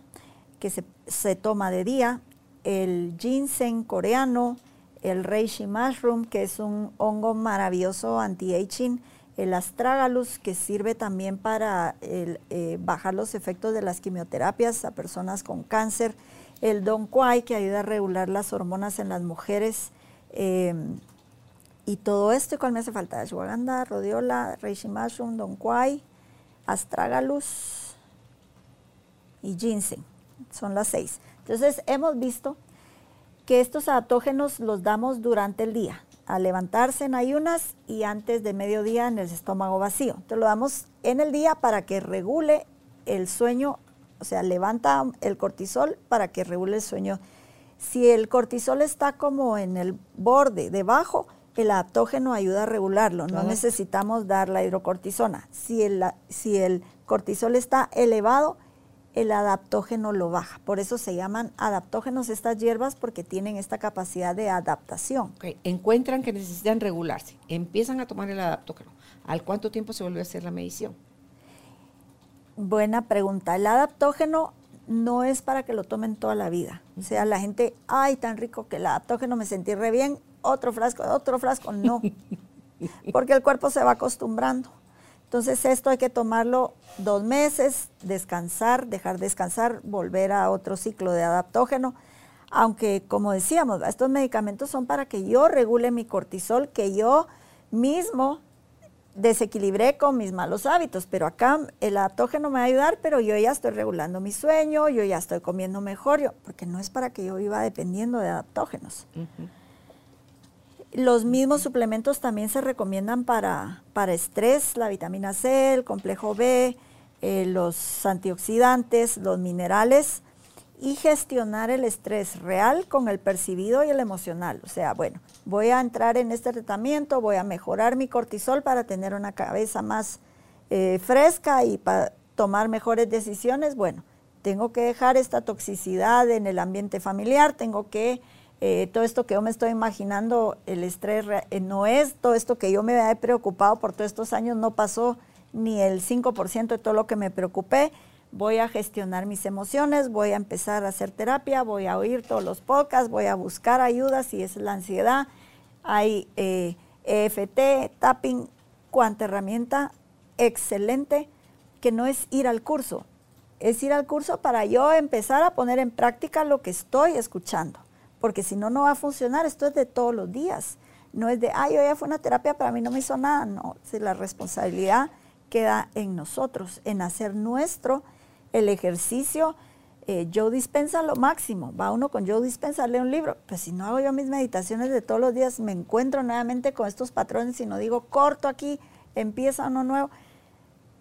que se, se toma de día. El ginseng coreano, el reishi mushroom, que es un hongo maravilloso anti-aging el astragalus, que sirve también para eh, bajar los efectos de las quimioterapias a personas con cáncer, el don quai, que ayuda a regular las hormonas en las mujeres, em, y todo esto, ¿cuál me hace falta? Ashwagandha, rodiola, reishi mushroom, don quai, astragalus y ginseng, son las seis. Entonces, hemos visto que estos adaptógenos los damos durante el día, a levantarse en ayunas y antes de mediodía en el estómago vacío. Entonces lo damos en el día para que regule el sueño, o sea, levanta el cortisol para que regule el sueño. Si el cortisol está como en el borde, debajo, el adaptógeno ayuda a regularlo, no necesitamos dar la hidrocortisona. Si el, si el cortisol está elevado, el adaptógeno lo baja. Por eso se llaman adaptógenos estas hierbas porque tienen esta capacidad de adaptación. Encuentran que necesitan regularse, empiezan a tomar el adaptógeno. ¿Al cuánto tiempo se vuelve a hacer la medición? Buena pregunta. El adaptógeno no es para que lo tomen toda la vida. O sea, la gente, ay, tan rico que el adaptógeno me sentí re bien, otro frasco, otro frasco, no. porque el cuerpo se va acostumbrando. Entonces esto hay que tomarlo dos meses, descansar, dejar descansar, volver a otro ciclo de adaptógeno. Aunque, como decíamos, estos medicamentos son para que yo regule mi cortisol, que yo mismo desequilibré con mis malos hábitos, pero acá el adaptógeno me va a ayudar, pero yo ya estoy regulando mi sueño, yo ya estoy comiendo mejor, porque no es para que yo viva dependiendo de adaptógenos. Los mismos suplementos también se recomiendan para, para estrés, la vitamina C, el complejo B, eh, los antioxidantes, los minerales y gestionar el estrés real con el percibido y el emocional. O sea, bueno, voy a entrar en este tratamiento, voy a mejorar mi cortisol para tener una cabeza más eh, fresca y para tomar mejores decisiones. Bueno, tengo que dejar esta toxicidad en el ambiente familiar, tengo que eh, todo esto que yo me estoy imaginando, el estrés eh, no es, todo esto que yo me he preocupado por todos estos años no pasó ni el 5% de todo lo que me preocupé. Voy a gestionar mis emociones, voy a empezar a hacer terapia, voy a oír todos los podcasts, voy a buscar ayuda si es la ansiedad. Hay EFT, eh, e tapping, cuanta herramienta excelente que no es ir al curso, es ir al curso para yo empezar a poner en práctica lo que estoy escuchando porque si no, no va a funcionar. Esto es de todos los días. No es de, ay, hoy ya fue una terapia, para mí no me hizo nada. No, si la responsabilidad queda en nosotros, en hacer nuestro el ejercicio. Eh, Joe Dispensa lo máximo. Va uno con Joe Dispensa, lee un libro. Pues si no hago yo mis meditaciones de todos los días, me encuentro nuevamente con estos patrones y no digo, corto aquí, empieza uno nuevo.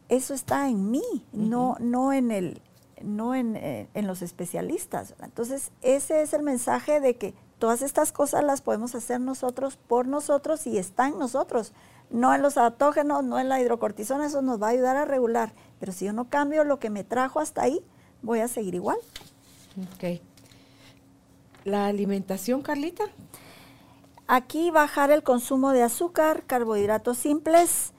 Eso está en mí, no, no en el, no eh, en, los especialistas. Entonces, ese es el mensaje de que todas estas cosas las podemos hacer nosotros por nosotros y está en nosotros. No en los adaptógenos, no en la hidrocortisona, eso nos va a ayudar a regular. Pero si yo no cambio lo que me trajo hasta ahí, voy a seguir igual. Ok. ¿La alimentación, Carlita? Aquí bajar el consumo de azúcar, carbohidratos simples,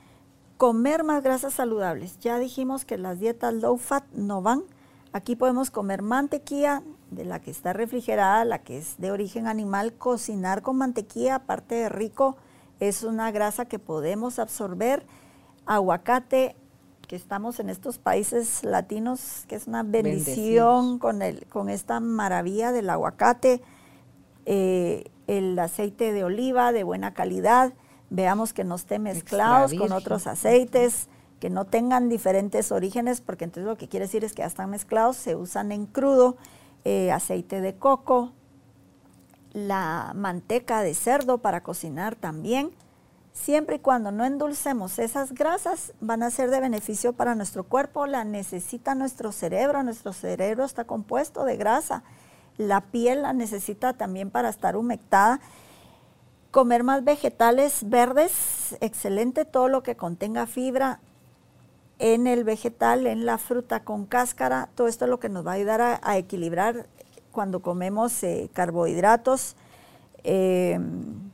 comer más grasas saludables. Ya dijimos que las dietas low fat no van. Aquí podemos comer mantequilla de la que está refrigerada, la que es de origen animal, cocinar con mantequilla, aparte de rico, es una grasa que podemos absorber. Aguacate, que estamos en estos países latinos, que es una bendición con, el, con esta maravilla del aguacate. Eh, el aceite de oliva de buena calidad, veamos que no esté mezclados con otros aceites, que no tengan diferentes orígenes, porque entonces lo que quiere decir es que ya están mezclados, se usan en crudo, eh, aceite de coco, la manteca de cerdo para cocinar también. Siempre y cuando no endulcemos esas grasas, van a ser de beneficio para nuestro cuerpo, la necesita nuestro cerebro, nuestro cerebro está compuesto de grasa, la piel la necesita también para estar humectada. Comer más vegetales verdes, excelente, todo lo que contenga fibra, en el vegetal, en la fruta con cáscara, todo esto es lo que nos va a ayudar a, equilibrar cuando comemos eh, carbohidratos. Em,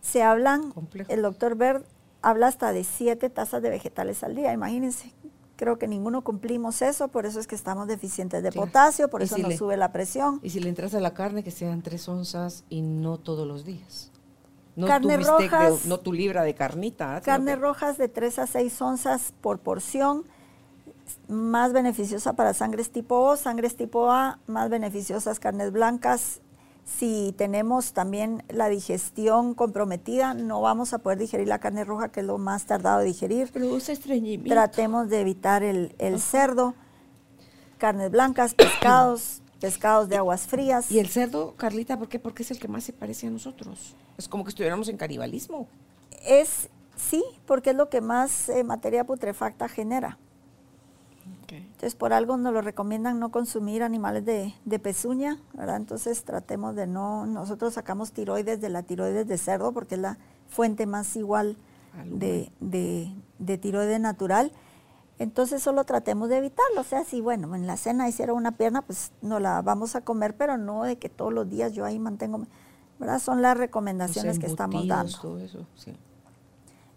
se hablan, el doctor Bert habla hasta de siete tazas de vegetales al día, imagínense. Creo que ninguno cumplimos eso, por eso es que estamos deficientes de potasio, por eso nos sube la presión. Y si le entras a la carne, que sean tres onzas y no todos los días. No carne rojas. no tu libra de carnita. Carne rojas de 3 a 6 onzas por porción, más beneficiosa para sangres tipo O, sangres tipo A, más beneficiosas carnes blancas. Si tenemos también la digestión comprometida, no vamos a poder digerir la carne roja, que es lo más tardado de digerir. Produce estreñimiento. Tratemos de evitar el, el cerdo, carnes blancas, pescados, pescados de aguas frías. ¿Y el cerdo, Carlita, por qué? Porque es el que más se parece a nosotros. Es como que estuviéramos en canibalismo. Es, sí, porque es lo que más eh, materia putrefacta genera. Entonces, por algo nos lo recomiendan no consumir animales de, pezuña, ¿verdad? Entonces, tratemos de no, nosotros sacamos tiroides de la tiroides de cerdo porque es la fuente más igual de, de, de tiroides natural entonces solo tratemos de evitarlo. O sea, si bueno, en la cena hiciera una pierna, pues no la vamos a comer, pero no de que todos los días yo ahí mantengo, ¿verdad? Son las recomendaciones que estamos dando. Todo eso, sí.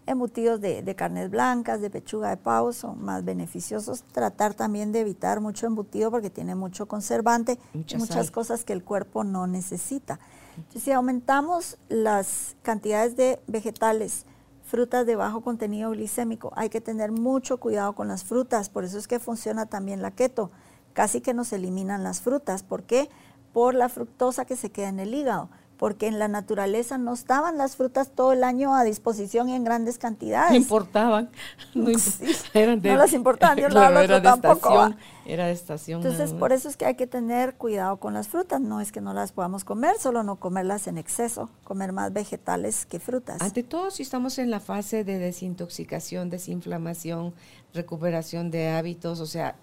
Embutidos de, carnes blancas, de pechuga de pavo, son más beneficiosos. Tratar también de evitar mucho embutido porque tiene mucho conservante y muchas cosas que el cuerpo no necesita. Entonces, si aumentamos las cantidades de vegetales, frutas de bajo contenido glicémico. Hay que tener mucho cuidado con las frutas, por eso es que funciona también la keto. Casi que nos eliminan las frutas. ¿Por qué? Por la fructosa que se queda en el hígado porque en la naturaleza no estaban las frutas todo el año a disposición y en grandes cantidades. Importaban. No, no las importaban, yo claro, era de Estación, era de estación. Entonces, por eso es que hay que tener cuidado con las frutas. No es que no las podamos comer, solo no comerlas en exceso, comer más vegetales que frutas. Ante todo, si estamos en la fase de desintoxicación, desinflamación, recuperación de hábitos, o sea,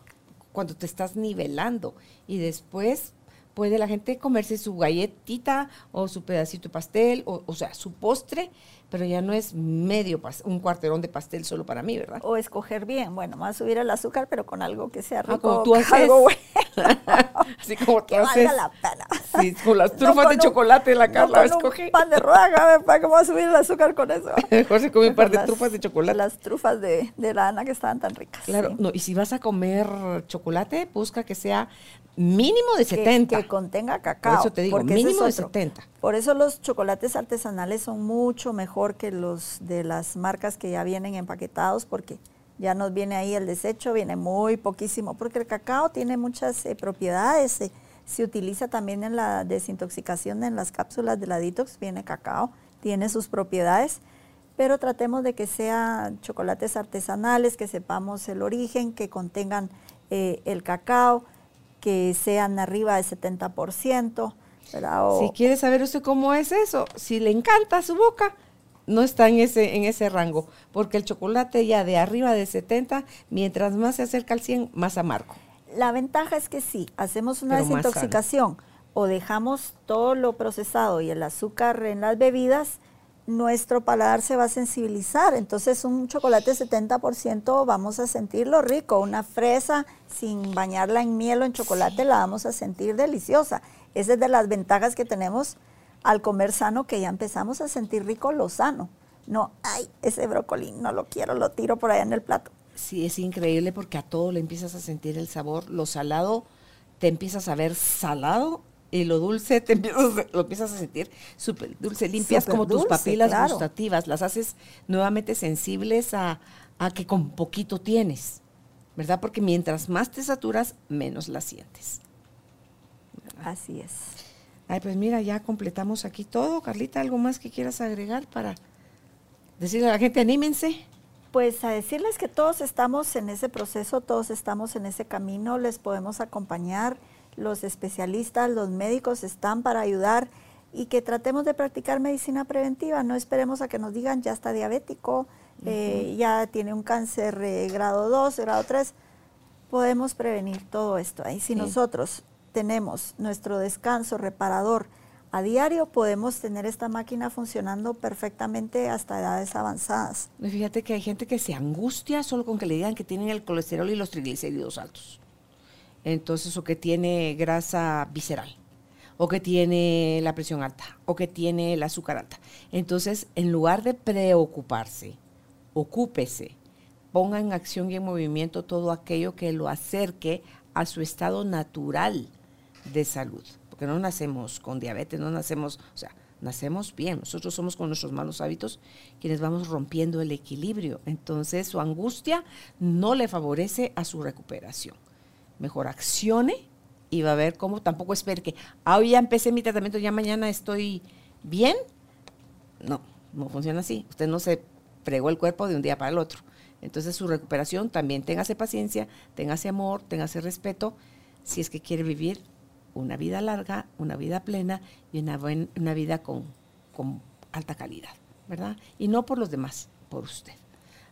cuando te estás nivelando y después puede la gente comerse su galletita o su pedacito de pastel, o, o sea, su postre, pero ya no es medio, un cuarterón de pastel solo para mí, ¿verdad? O escoger bien, bueno, más subir el azúcar, pero con algo que sea ah, rico. Ah, como tú haces. Algo bueno. Así como tú que haces. valga la pena. Sí, con las trufas de chocolate la Carla no escoge. pan de ¿para cómo va a subir el azúcar con eso? Mejor se come un par de trufas de chocolate. Las trufas de, de la Ana que estaban tan ricas. Claro, no, y si vas a comer chocolate, busca que sea mínimo de 70. Que, contenga cacao. Por eso te digo, mínimo de 70. Por eso los chocolates artesanales son mucho mejor que los de las marcas que ya vienen empaquetados, porque ya nos viene ahí el desecho, viene muy poquísimo, porque el cacao tiene muchas eh, propiedades. Eh, se utiliza también en la desintoxicación, en las cápsulas de la detox, viene cacao, tiene sus propiedades pero tratemos de que sean chocolates artesanales, que sepamos el origen, que contengan eh, el cacao, que sean arriba del 70%. si quiere saber usted cómo es eso, si le encanta su boca, no está en ese, en ese rango, porque el chocolate ya de arriba de 70, mientras más se acerca al 100, más amargo. La ventaja es que si hacemos una desintoxicación o dejamos todo lo procesado y el azúcar en las bebidas, nuestro paladar se va a sensibilizar. Entonces un chocolate 70% vamos a sentirlo rico. Una fresa sin bañarla en miel o en chocolate la vamos a sentir deliciosa. Esa es de las ventajas que tenemos al comer sano, que ya empezamos a sentir rico lo sano. No, ay, ese brócoli no lo quiero, lo tiro por allá en el plato. Sí, es increíble porque a todo le empiezas a sentir el sabor. Lo salado te empiezas a ver salado y lo dulce te empiezas, lo empiezas a sentir súper dulce, limpias como tus papilas gustativas, las haces nuevamente sensibles a, que con poquito tienes, ¿verdad? Porque mientras más te saturas, menos la sientes. Así es. Ay, pues mira, ya completamos aquí todo. Carlita, ¿algo más que quieras agregar para Decirle a la gente, anímense. Pues a decirles que todos estamos en ese proceso, todos estamos en ese camino, les podemos acompañar, los especialistas, los médicos están para ayudar y que tratemos de practicar medicina preventiva, no esperemos a que nos digan ya está diabético, eh, ya tiene un cáncer eh, grado 2, grado 3, podemos prevenir todo esto. Y si nosotros tenemos nuestro descanso reparador, a diario podemos tener esta máquina funcionando perfectamente hasta edades avanzadas. Fíjate que hay gente que se angustia solo con que le digan que tienen el colesterol y los triglicéridos altos. Entonces, o que tiene grasa visceral, o que tiene la presión alta, o que tiene el azúcar alta. Entonces, en lugar de preocuparse, ocúpese, ponga en acción y en movimiento todo aquello que lo acerque a su estado natural de salud porque no nacemos con diabetes, no nacemos, o sea, nacemos bien, nosotros somos con nuestros malos hábitos quienes vamos rompiendo el equilibrio, entonces su angustia no le favorece a su recuperación. Mejor accione y va a ver cómo tampoco espere que, ah, hoy ya empecé mi tratamiento, ya mañana estoy bien. No, no funciona así. Usted no se fregó el cuerpo de un día para el otro. Entonces su recuperación también téngase paciencia, téngase amor, téngase respeto, si es que quiere vivir una vida larga, una vida plena y una, una vida con, alta calidad, ¿verdad? Y no por los demás, por usted.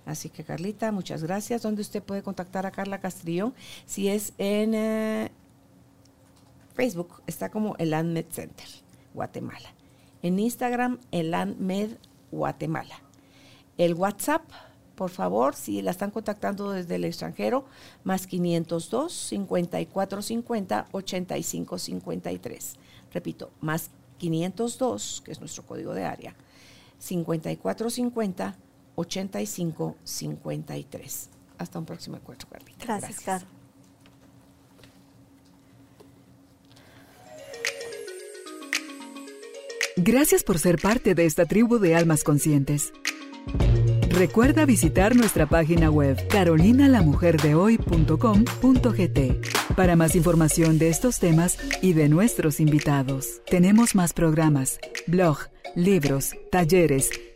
Así que Carlita, muchas gracias. ¿Dónde usted puede contactar a Carla Castrillón? Si es en eh, Facebook, está como el ANMED Center, Guatemala. En Instagram, el ANMED Guatemala. El WhatsApp por favor, si la están contactando desde el extranjero, más 502 5450 8553. Repito, más 502, que es nuestro código de área, 5450 8553. Hasta un próximo encuentro, Carlita. Gracias, Gracias. Gracias por ser parte de esta tribu de almas conscientes. Recuerda visitar nuestra página web carolinalamujerdehoy.com.gt para más información de estos temas y de nuestros invitados. Tenemos más programas, blog, libros, talleres,